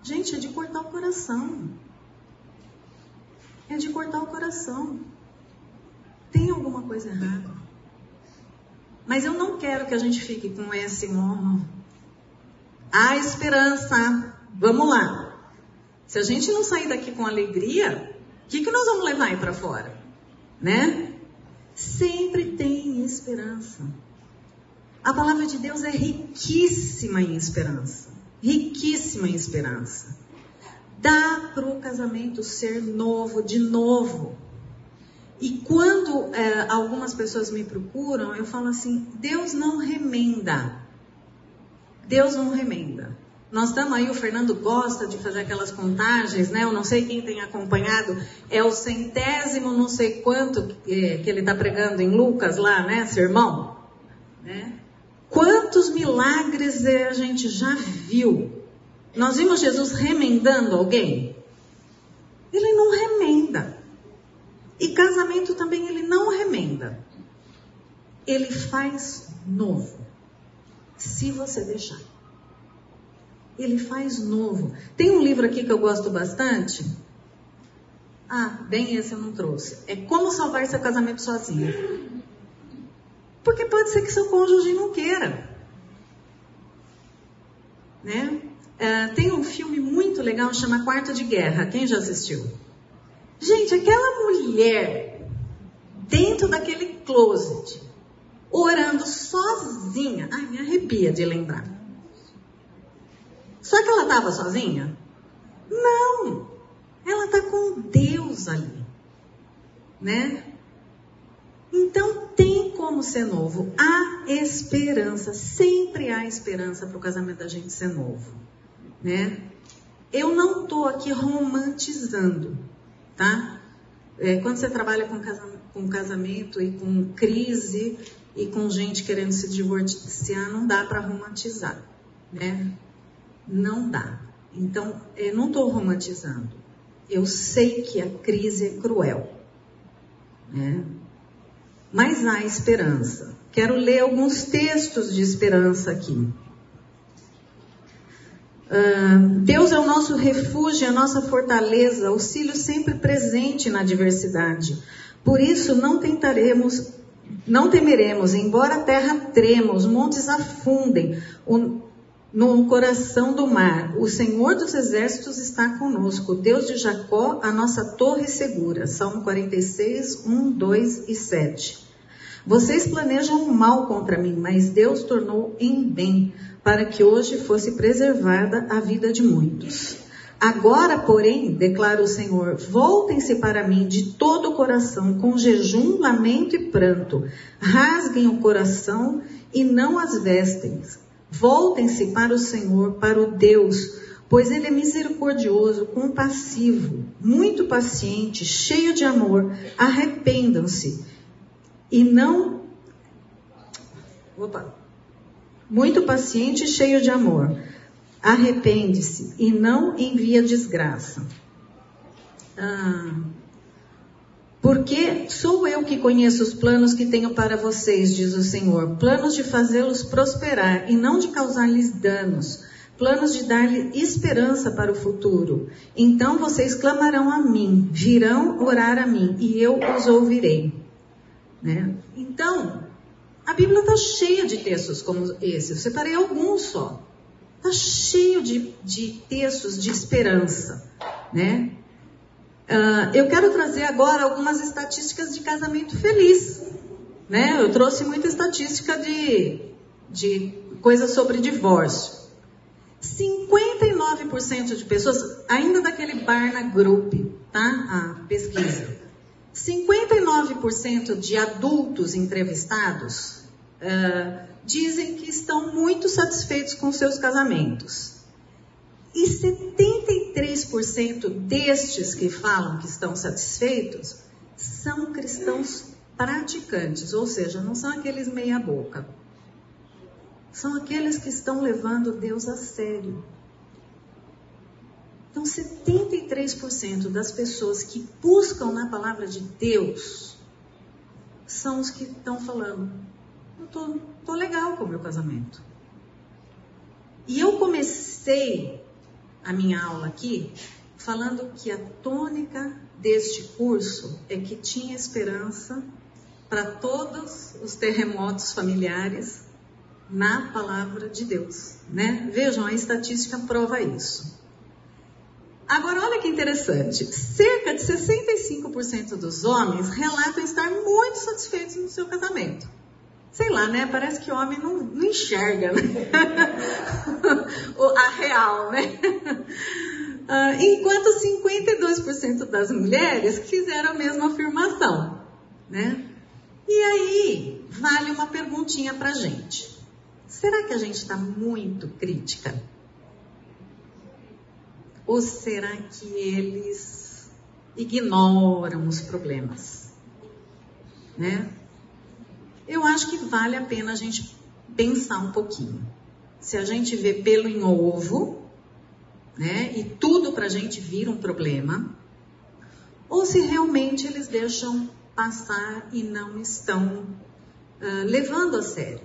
Gente, é de cortar o coração. É de cortar o coração. Tem alguma coisa errada. Mas eu não quero que a gente fique com esse oh, a esperança. Vamos lá. Se a gente não sair daqui com alegria, o que, que nós vamos levar aí para fora? Né? Sempre tem esperança. A palavra de Deus é riquíssima em esperança. Riquíssima em esperança. Dá para o casamento ser novo de novo. E quando é, algumas pessoas me procuram, eu falo assim: Deus não remenda. Deus não remenda. Nós estamos aí, o Fernando gosta de fazer aquelas contagens, né? Eu não sei quem tem acompanhado, é o centésimo, não sei quanto que, que ele está pregando em Lucas lá, né, sermão? Né? Quantos milagres a gente já viu? Nós vimos Jesus remendando alguém? Ele não remenda. E casamento também ele não remenda. Ele faz novo. Se você deixar. Ele faz novo. Tem um livro aqui que eu gosto bastante. Ah, bem esse eu não trouxe. É Como Salvar Seu Casamento Sozinho. Porque pode ser que seu cônjuge não queira. Né? Uh, tem um filme muito legal chama Quarto de Guerra. Quem já assistiu? Gente, aquela mulher dentro daquele closet, orando sozinha. Ai, me arrepia de lembrar. Só que ela estava sozinha? Não. Ela está com Deus ali. Né? Então tem como ser novo. Há esperança. Sempre há esperança para o casamento da gente ser novo. Né? Eu não estou aqui romantizando, tá? É, quando você trabalha com casamento, com casamento e com crise e com gente querendo se divorciar, não dá para romantizar, né? Não dá. Então, eu não estou romantizando. Eu sei que a crise é cruel, né? Mas há esperança. Quero ler alguns textos de esperança aqui. Deus é o nosso refúgio, a nossa fortaleza, auxílio sempre presente na adversidade. Por isso não tentaremos, não temeremos, embora a terra trema, os montes afundem o, no coração do mar. O Senhor dos exércitos está conosco, Deus de Jacó, a nossa torre segura. Salmo 46, 1, 2 e 7. Vocês planejam mal contra mim, mas Deus tornou em bem para que hoje fosse preservada a vida de muitos. Agora, porém, declara o Senhor, voltem-se para mim de todo o coração, com jejum, lamento e pranto. Rasguem o coração e não as vestes. Voltem-se para o Senhor, para o Deus, pois Ele é misericordioso, compassivo, muito paciente, cheio de amor. Arrependam-se e não. Opa! Muito paciente e cheio de amor. Arrepende-se e não envia desgraça. Ah, porque sou eu que conheço os planos que tenho para vocês, diz o Senhor, planos de fazê-los prosperar e não de causar-lhes danos, planos de dar-lhe esperança para o futuro. Então vocês clamarão a mim, virão orar a mim e eu os ouvirei. Né? Então, a Bíblia está cheia de textos como esse. Eu separei alguns só. Está cheio de, de textos de esperança, né? Uh, eu quero trazer agora algumas estatísticas de casamento feliz, né? Eu trouxe muita estatística de, de coisas sobre divórcio. 59% de pessoas, ainda daquele Barna Group, tá? A pesquisa. 59% de adultos entrevistados uh, dizem que estão muito satisfeitos com seus casamentos. E 73% destes que falam que estão satisfeitos são cristãos praticantes, ou seja, não são aqueles meia-boca. São aqueles que estão levando Deus a sério. Então, 73% das pessoas que buscam na palavra de Deus são os que estão falando: eu tô, tô legal com o meu casamento. E eu comecei a minha aula aqui falando que a tônica deste curso é que tinha esperança para todos os terremotos familiares na palavra de Deus, né? Vejam, a estatística prova isso. Agora, olha que interessante. Cerca de 65% dos homens relatam estar muito satisfeitos no seu casamento. Sei lá, né? Parece que o homem não, não enxerga né? a real, né? Uh, enquanto 52% das mulheres fizeram a mesma afirmação, né? E aí, vale uma perguntinha pra gente. Será que a gente está muito crítica? Ou será que eles ignoram os problemas? Né? Eu acho que vale a pena a gente pensar um pouquinho. Se a gente vê pelo em ovo, né, e tudo para a gente vira um problema, ou se realmente eles deixam passar e não estão uh, levando a sério.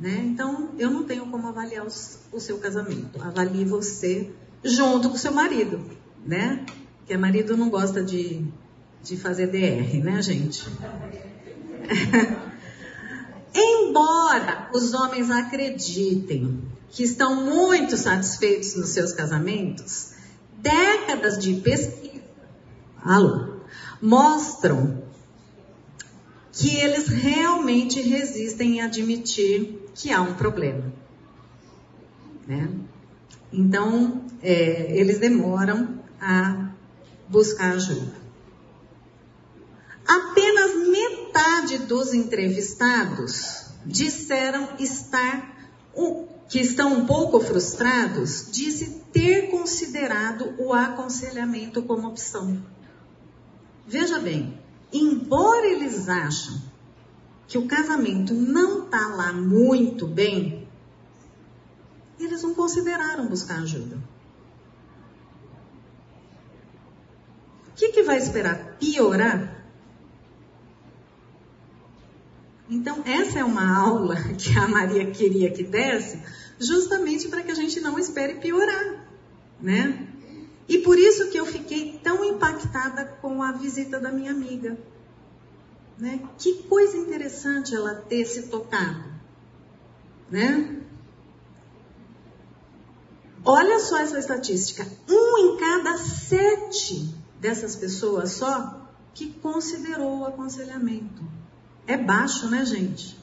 Né? Então, eu não tenho como avaliar os, o seu casamento. Avalie você junto com seu marido, né? Porque marido não gosta de, de fazer DR, né, gente? Embora os homens acreditem que estão muito satisfeitos nos seus casamentos, décadas de pesquisa alô, mostram que eles realmente resistem em admitir que há um problema. Né? Então, é, eles demoram a buscar ajuda. Apenas metade dos entrevistados disseram estar que estão um pouco frustrados, disse ter considerado o aconselhamento como opção. Veja bem, embora eles acham que o casamento não está lá muito bem, eles não consideraram buscar ajuda. O que, que vai esperar? Piorar? Então, essa é uma aula que a Maria queria que desse, justamente para que a gente não espere piorar, né? E por isso que eu fiquei tão impactada com a visita da minha amiga. Né? Que coisa interessante ela ter se tocado, né? Olha só essa estatística: um em cada sete dessas pessoas só que considerou o aconselhamento. É baixo, né, gente?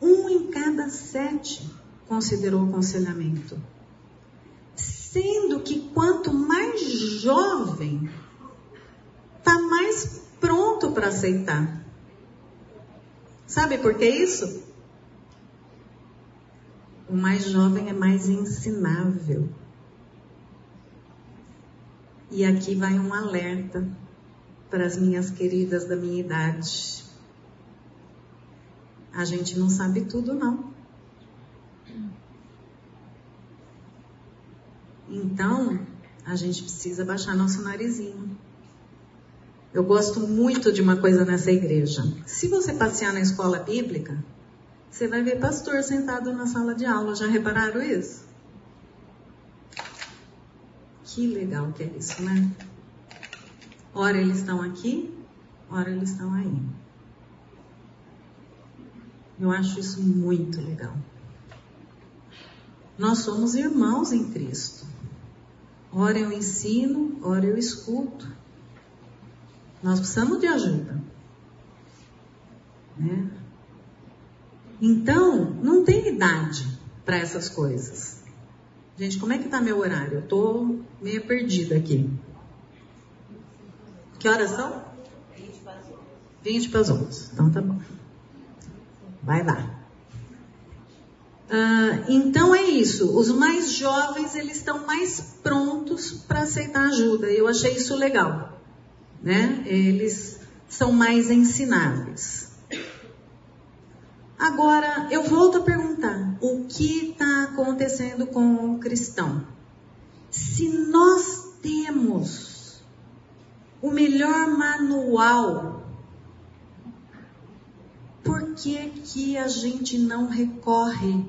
Um em cada sete considerou o aconselhamento. Sendo que quanto mais jovem, está mais pronto para aceitar. Sabe por que isso? O mais jovem é mais ensinável. E aqui vai um alerta para as minhas queridas da minha idade. A gente não sabe tudo, não. Então, a gente precisa baixar nosso narizinho. Eu gosto muito de uma coisa nessa igreja. Se você passear na escola bíblica, você vai ver pastor sentado na sala de aula. Já repararam isso? Que legal que é isso, né? Ora eles estão aqui, ora eles estão aí. Eu acho isso muito legal. Nós somos irmãos em Cristo. Ora eu ensino, ora eu escuto. Nós precisamos de ajuda. Né? Então, não tem idade para essas coisas. Gente, como é que tá meu horário? Eu tô meio perdida aqui. Que horas são? 20 para as 11. Então tá bom. Vai lá. Ah, então é isso. Os mais jovens eles estão mais prontos para aceitar ajuda. Eu achei isso legal, né? Eles são mais ensináveis. Agora eu volto a perguntar: o que está acontecendo com o cristão? Se nós temos o melhor manual, por que que a gente não recorre?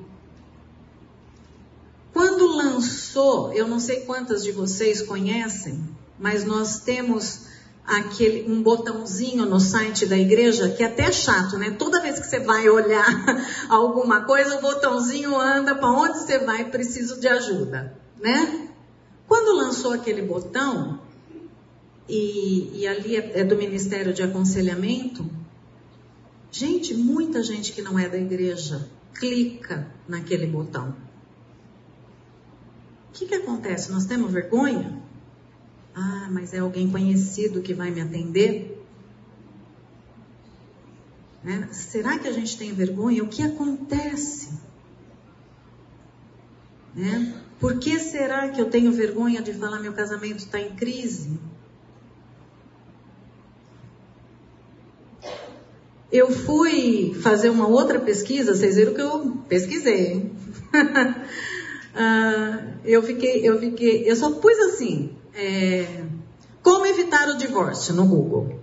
Quando lançou, eu não sei quantas de vocês conhecem, mas nós temos aquele um botãozinho no site da igreja que é até chato, né? Toda vez que você vai olhar alguma coisa, o botãozinho anda para onde você vai, preciso de ajuda, né? Quando lançou aquele botão e, e ali é, é do Ministério de Aconselhamento, gente, muita gente que não é da igreja clica naquele botão. O que, que acontece? Nós temos vergonha? Ah, mas é alguém conhecido que vai me atender? Né? Será que a gente tem vergonha? O que acontece? Né? Por que será que eu tenho vergonha de falar meu casamento está em crise? Eu fui fazer uma outra pesquisa, vocês viram que eu pesquisei. uh, eu fiquei, eu fiquei, eu só pus assim, é, como evitar o divórcio no Google.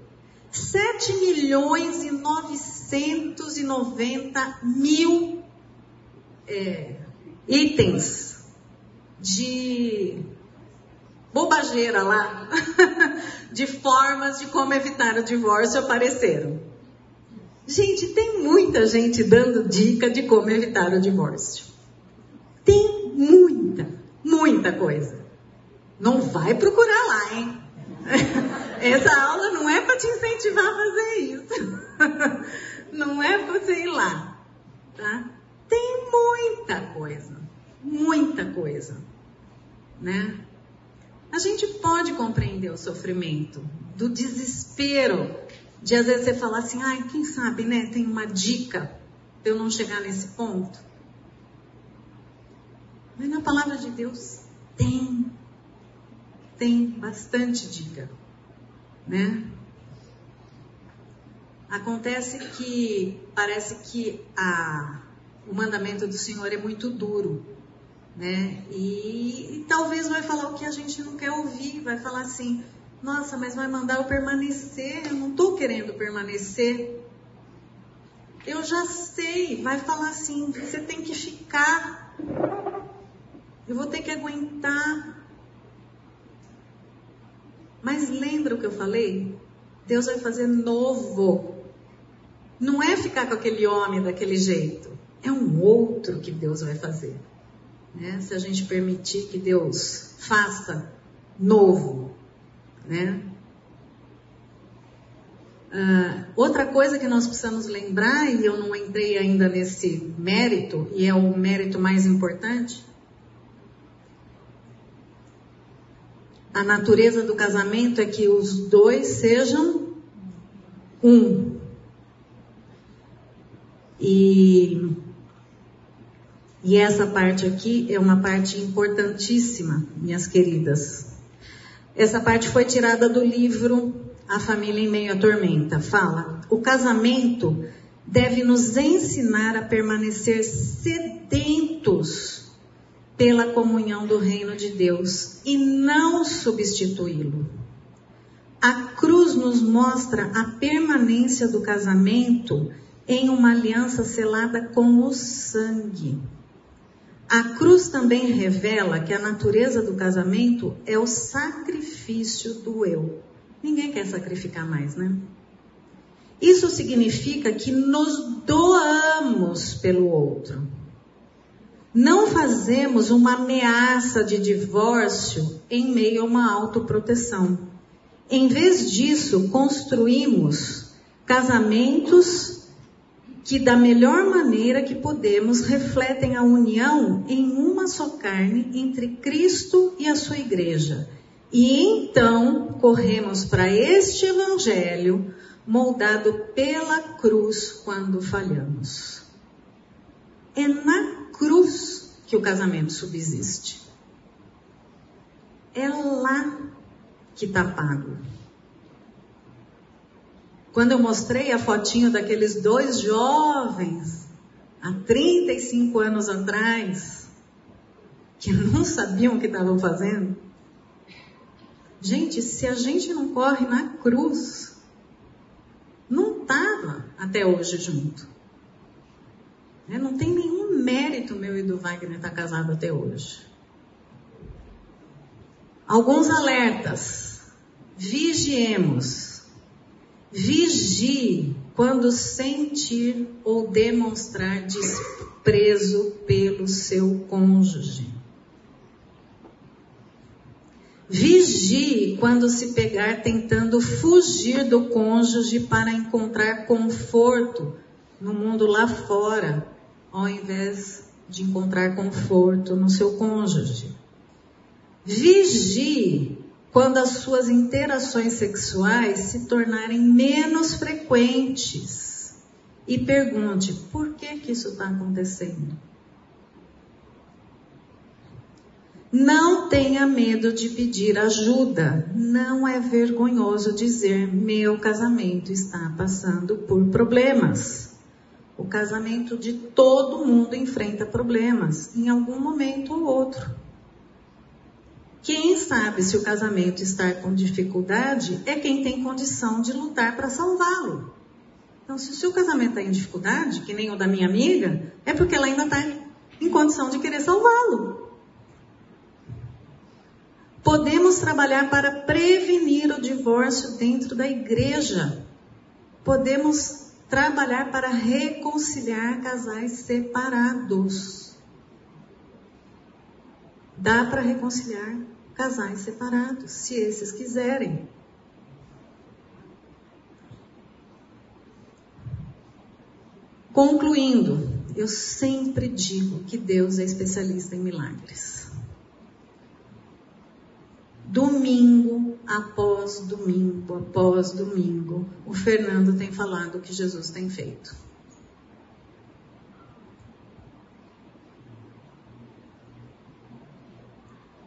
7 milhões e 990 mil é, itens de bobageira lá, de formas de como evitar o divórcio apareceram. Gente, tem muita gente dando dica de como evitar o divórcio. Tem muita, muita coisa. Não vai procurar lá, hein? Essa aula não é para te incentivar a fazer isso. Não é para você ir lá, tá? Tem muita coisa, muita coisa, né? A gente pode compreender o sofrimento, do desespero, de às vezes você falar assim, ai, quem sabe, né? Tem uma dica para eu não chegar nesse ponto. Mas na palavra de Deus tem tem bastante dica, né? Acontece que parece que a, o mandamento do Senhor é muito duro, né? E, e talvez vai falar o que a gente não quer ouvir, vai falar assim: nossa, mas vai mandar eu permanecer, eu não estou querendo permanecer. Eu já sei, vai falar assim: você tem que ficar, eu vou ter que aguentar. Mas lembra o que eu falei? Deus vai fazer novo. Não é ficar com aquele homem daquele jeito. É um outro que Deus vai fazer. Né? Se a gente permitir que Deus faça novo. Né? Uh, outra coisa que nós precisamos lembrar, e eu não entrei ainda nesse mérito, e é o mérito mais importante, A natureza do casamento é que os dois sejam um. E, e essa parte aqui é uma parte importantíssima, minhas queridas. Essa parte foi tirada do livro A Família em Meio à Tormenta. Fala: o casamento deve nos ensinar a permanecer sedentos pela comunhão do reino de Deus e não substituí-lo. A cruz nos mostra a permanência do casamento em uma aliança selada com o sangue. A cruz também revela que a natureza do casamento é o sacrifício do eu. Ninguém quer sacrificar mais, né? Isso significa que nos doamos pelo outro. Não fazemos uma ameaça de divórcio em meio a uma autoproteção. Em vez disso, construímos casamentos que, da melhor maneira que podemos, refletem a união em uma só carne entre Cristo e a sua igreja. E então corremos para este evangelho moldado pela cruz quando falhamos. É na cruz que o casamento subsiste. É lá que está pago. Quando eu mostrei a fotinho daqueles dois jovens, há 35 anos atrás, que não sabiam o que estavam fazendo. Gente, se a gente não corre na cruz, não estava até hoje junto. Né? Não tem nenhum mérito meu e do Wagner estar casado até hoje. Alguns alertas. Vigiemos. Vigie quando sentir ou demonstrar desprezo pelo seu cônjuge. Vigie quando se pegar tentando fugir do cônjuge para encontrar conforto no mundo lá fora, ao invés de encontrar conforto no seu cônjuge. Vigie quando as suas interações sexuais se tornarem menos frequentes e pergunte por que que isso está acontecendo. Não tenha medo de pedir ajuda. Não é vergonhoso dizer: meu casamento está passando por problemas. O casamento de todo mundo enfrenta problemas em algum momento ou outro. Quem sabe se o casamento está com dificuldade é quem tem condição de lutar para salvá-lo. Então, se o seu casamento está em dificuldade, que nem o da minha amiga, é porque ela ainda está em condição de querer salvá-lo. Podemos trabalhar para prevenir o divórcio dentro da igreja. Podemos trabalhar para reconciliar casais separados. Dá para reconciliar casais separados, se esses quiserem. Concluindo, eu sempre digo que Deus é especialista em milagres domingo após domingo após domingo, o Fernando tem falado o que Jesus tem feito.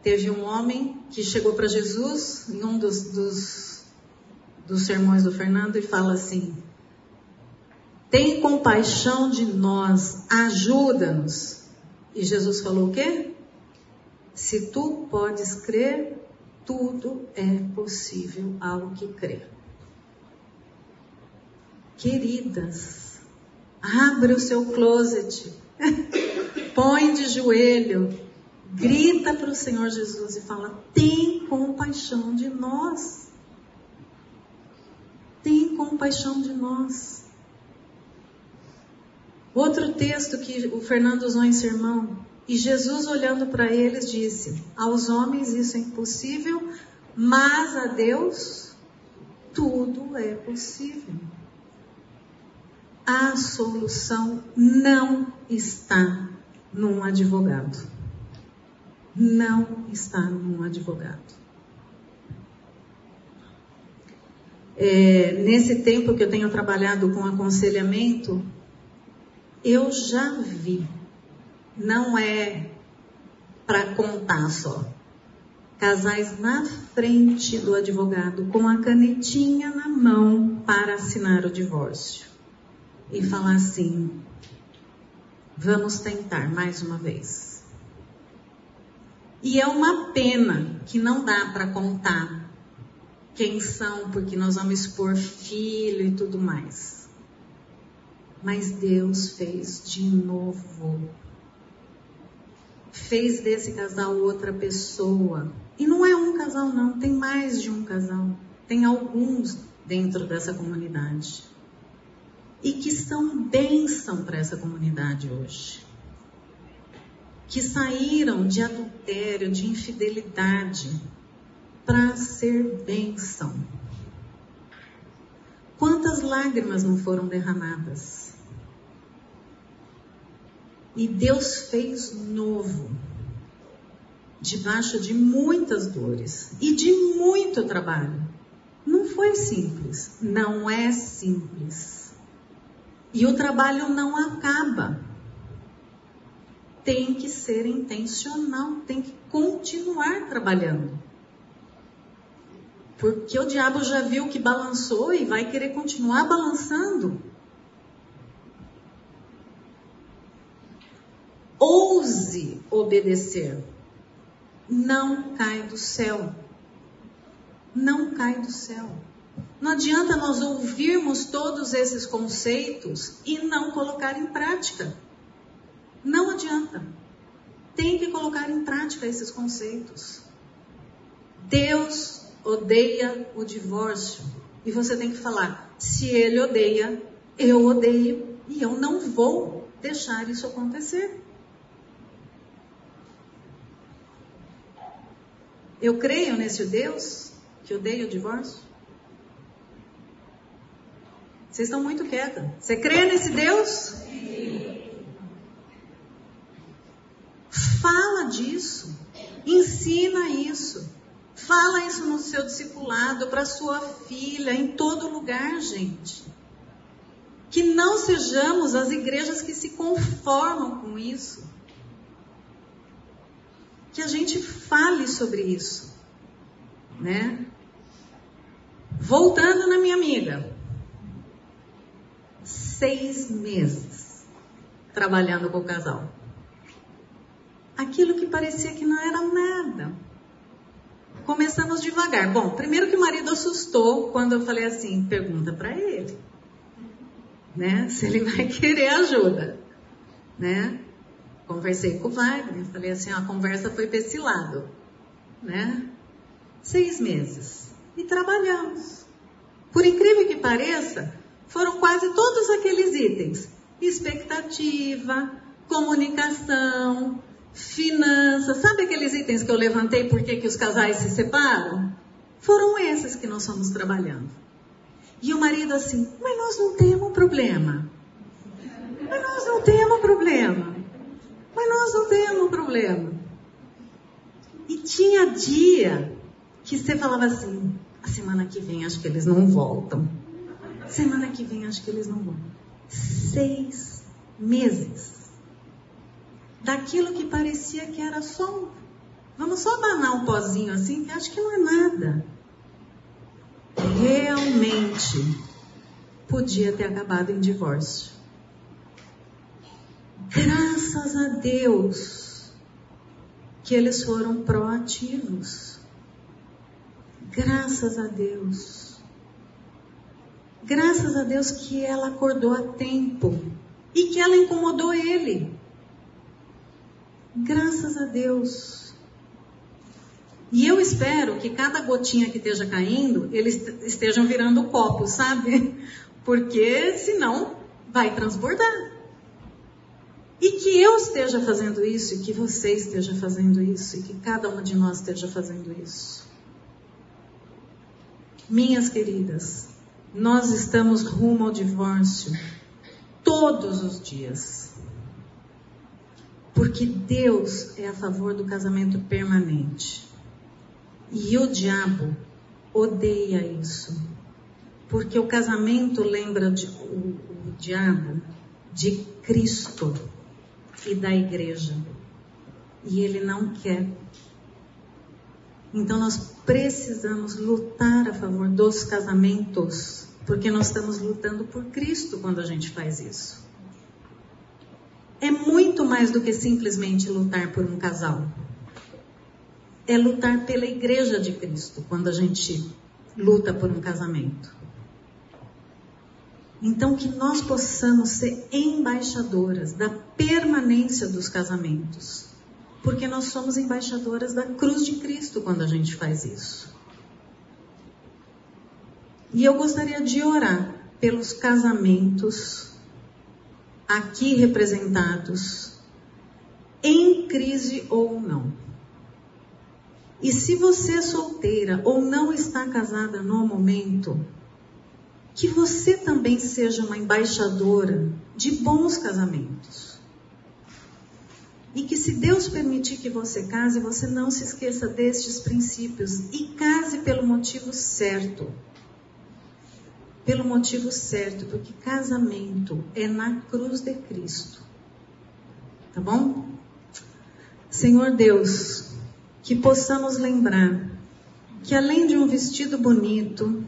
Teve um homem que chegou para Jesus em um dos, dos, dos sermões do Fernando e fala assim: Tem compaixão de nós, ajuda-nos. E Jesus falou o quê? Se tu podes crer, tudo é possível ao que crê. Queridas, abre o seu closet, põe de joelho, grita para o Senhor Jesus e fala: tem compaixão de nós. Tem compaixão de nós. Outro texto que o Fernando usou em sermão, e Jesus, olhando para eles, disse: Aos homens isso é impossível, mas a Deus tudo é possível. A solução não está num advogado. Não está num advogado. É, nesse tempo que eu tenho trabalhado com aconselhamento, eu já vi não é para contar só. Casais na frente do advogado com a canetinha na mão para assinar o divórcio e falar assim: vamos tentar mais uma vez. E é uma pena que não dá para contar quem são, porque nós vamos expor filho e tudo mais. Mas Deus fez de novo fez desse casal outra pessoa. E não é um casal, não, tem mais de um casal. Tem alguns dentro dessa comunidade. E que são bênção para essa comunidade hoje. Que saíram de adultério, de infidelidade, para ser bênção. Quantas lágrimas não foram derramadas? E Deus fez novo, debaixo de muitas dores e de muito trabalho. Não foi simples, não é simples. E o trabalho não acaba. Tem que ser intencional, tem que continuar trabalhando. Porque o diabo já viu que balançou e vai querer continuar balançando. Ouse obedecer. não cai do céu. Não cai do céu. Não adianta nós ouvirmos todos esses conceitos e não colocar em prática. Não adianta. Tem que colocar em prática esses conceitos. Deus odeia o divórcio. E você tem que falar: se ele odeia, eu odeio e eu não vou deixar isso acontecer. Eu creio nesse Deus que odeia o divórcio? Vocês estão muito quietas. Você crê nesse Deus? Fala disso. Ensina isso. Fala isso no seu discipulado, para sua filha, em todo lugar, gente. Que não sejamos as igrejas que se conformam com isso. Que a gente fale sobre isso, né? Voltando na minha amiga. Seis meses trabalhando com o casal. Aquilo que parecia que não era nada começamos devagar. Bom, primeiro que o marido assustou quando eu falei assim, pergunta para ele, né? Se ele vai querer ajuda, né? Conversei com o Wagner, falei assim, a conversa foi para esse lado, né? Seis meses e trabalhamos. Por incrível que pareça, foram quase todos aqueles itens: expectativa, comunicação, finanças, sabe aqueles itens que eu levantei por que os casais se separam? Foram esses que nós fomos trabalhando. E o marido assim, mas nós não temos problema. Mas nós não temos problema. Mas nós não temos problema. E tinha dia que você falava assim, a semana que vem acho que eles não voltam. Semana que vem acho que eles não vão. Seis meses daquilo que parecia que era só um. Vamos só abanar um pozinho assim, que acho que não é nada. Realmente podia ter acabado em divórcio. Graças a Deus que eles foram proativos. Graças a Deus. Graças a Deus que ela acordou a tempo e que ela incomodou ele. Graças a Deus. E eu espero que cada gotinha que esteja caindo, eles estejam virando copo, sabe? Porque senão vai transbordar. E que eu esteja fazendo isso, e que você esteja fazendo isso, e que cada uma de nós esteja fazendo isso. Minhas queridas, nós estamos rumo ao divórcio todos os dias. Porque Deus é a favor do casamento permanente. E o diabo odeia isso. Porque o casamento lembra de, o, o diabo de Cristo e da igreja. E ele não quer. Então nós precisamos lutar a favor dos casamentos, porque nós estamos lutando por Cristo quando a gente faz isso é muito mais do que simplesmente lutar por um casal. É lutar pela igreja de Cristo quando a gente luta por um casamento. Então, que nós possamos ser embaixadoras da permanência dos casamentos, porque nós somos embaixadoras da cruz de Cristo quando a gente faz isso. E eu gostaria de orar pelos casamentos aqui representados, em crise ou não. E se você é solteira ou não está casada no momento, que você também seja uma embaixadora de bons casamentos. E que se Deus permitir que você case, você não se esqueça destes princípios e case pelo motivo certo pelo motivo certo, porque casamento é na cruz de Cristo. Tá bom? Senhor Deus, que possamos lembrar que além de um vestido bonito,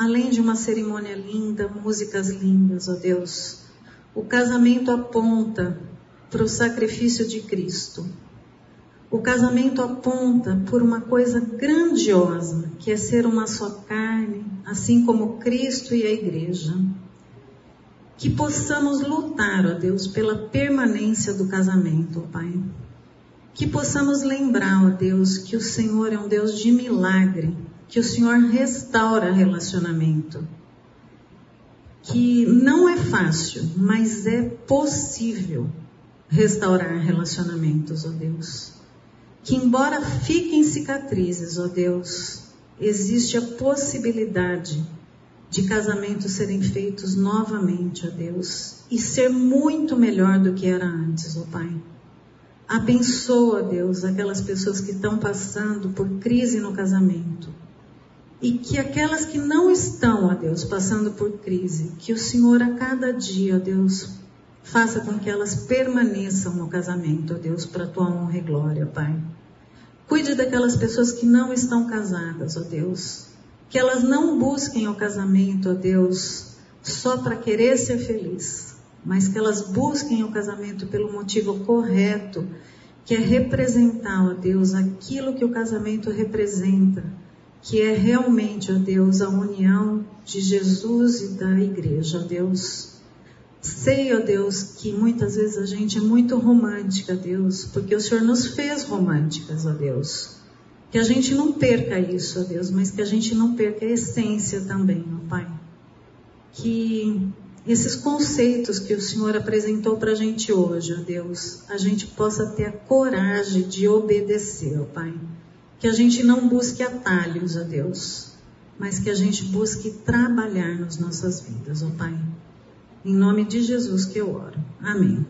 além de uma cerimônia linda, músicas lindas, ó Deus, o casamento aponta para o sacrifício de Cristo. O casamento aponta por uma coisa grandiosa, que é ser uma só carne, assim como Cristo e a igreja. Que possamos lutar, ó Deus, pela permanência do casamento, ó Pai. Que possamos lembrar, ó Deus, que o Senhor é um Deus de milagre, que o Senhor restaura relacionamento. Que não é fácil, mas é possível restaurar relacionamentos, ó Deus que, embora fiquem cicatrizes, ó Deus, existe a possibilidade de casamentos serem feitos novamente, ó Deus, e ser muito melhor do que era antes, ó Pai. Abençoa, Deus, aquelas pessoas que estão passando por crise no casamento. E que aquelas que não estão, ó Deus, passando por crise, que o Senhor a cada dia, ó Deus, Faça com que elas permaneçam no casamento, ó Deus, para a tua honra e glória, Pai. Cuide daquelas pessoas que não estão casadas, ó Deus. Que elas não busquem o casamento, ó Deus, só para querer ser feliz, mas que elas busquem o casamento pelo motivo correto, que é representar, ó Deus, aquilo que o casamento representa, que é realmente, ó Deus, a união de Jesus e da igreja, ó Deus. Sei, ó Deus, que muitas vezes a gente é muito romântica, Deus, porque o Senhor nos fez românticas, ó Deus. Que a gente não perca isso, ó Deus, mas que a gente não perca a essência também, ó Pai. Que esses conceitos que o Senhor apresentou para a gente hoje, ó Deus, a gente possa ter a coragem de obedecer, ó Pai. Que a gente não busque atalhos, ó Deus, mas que a gente busque trabalhar nas nossas vidas, ó Pai. Em nome de Jesus que eu oro. Amém.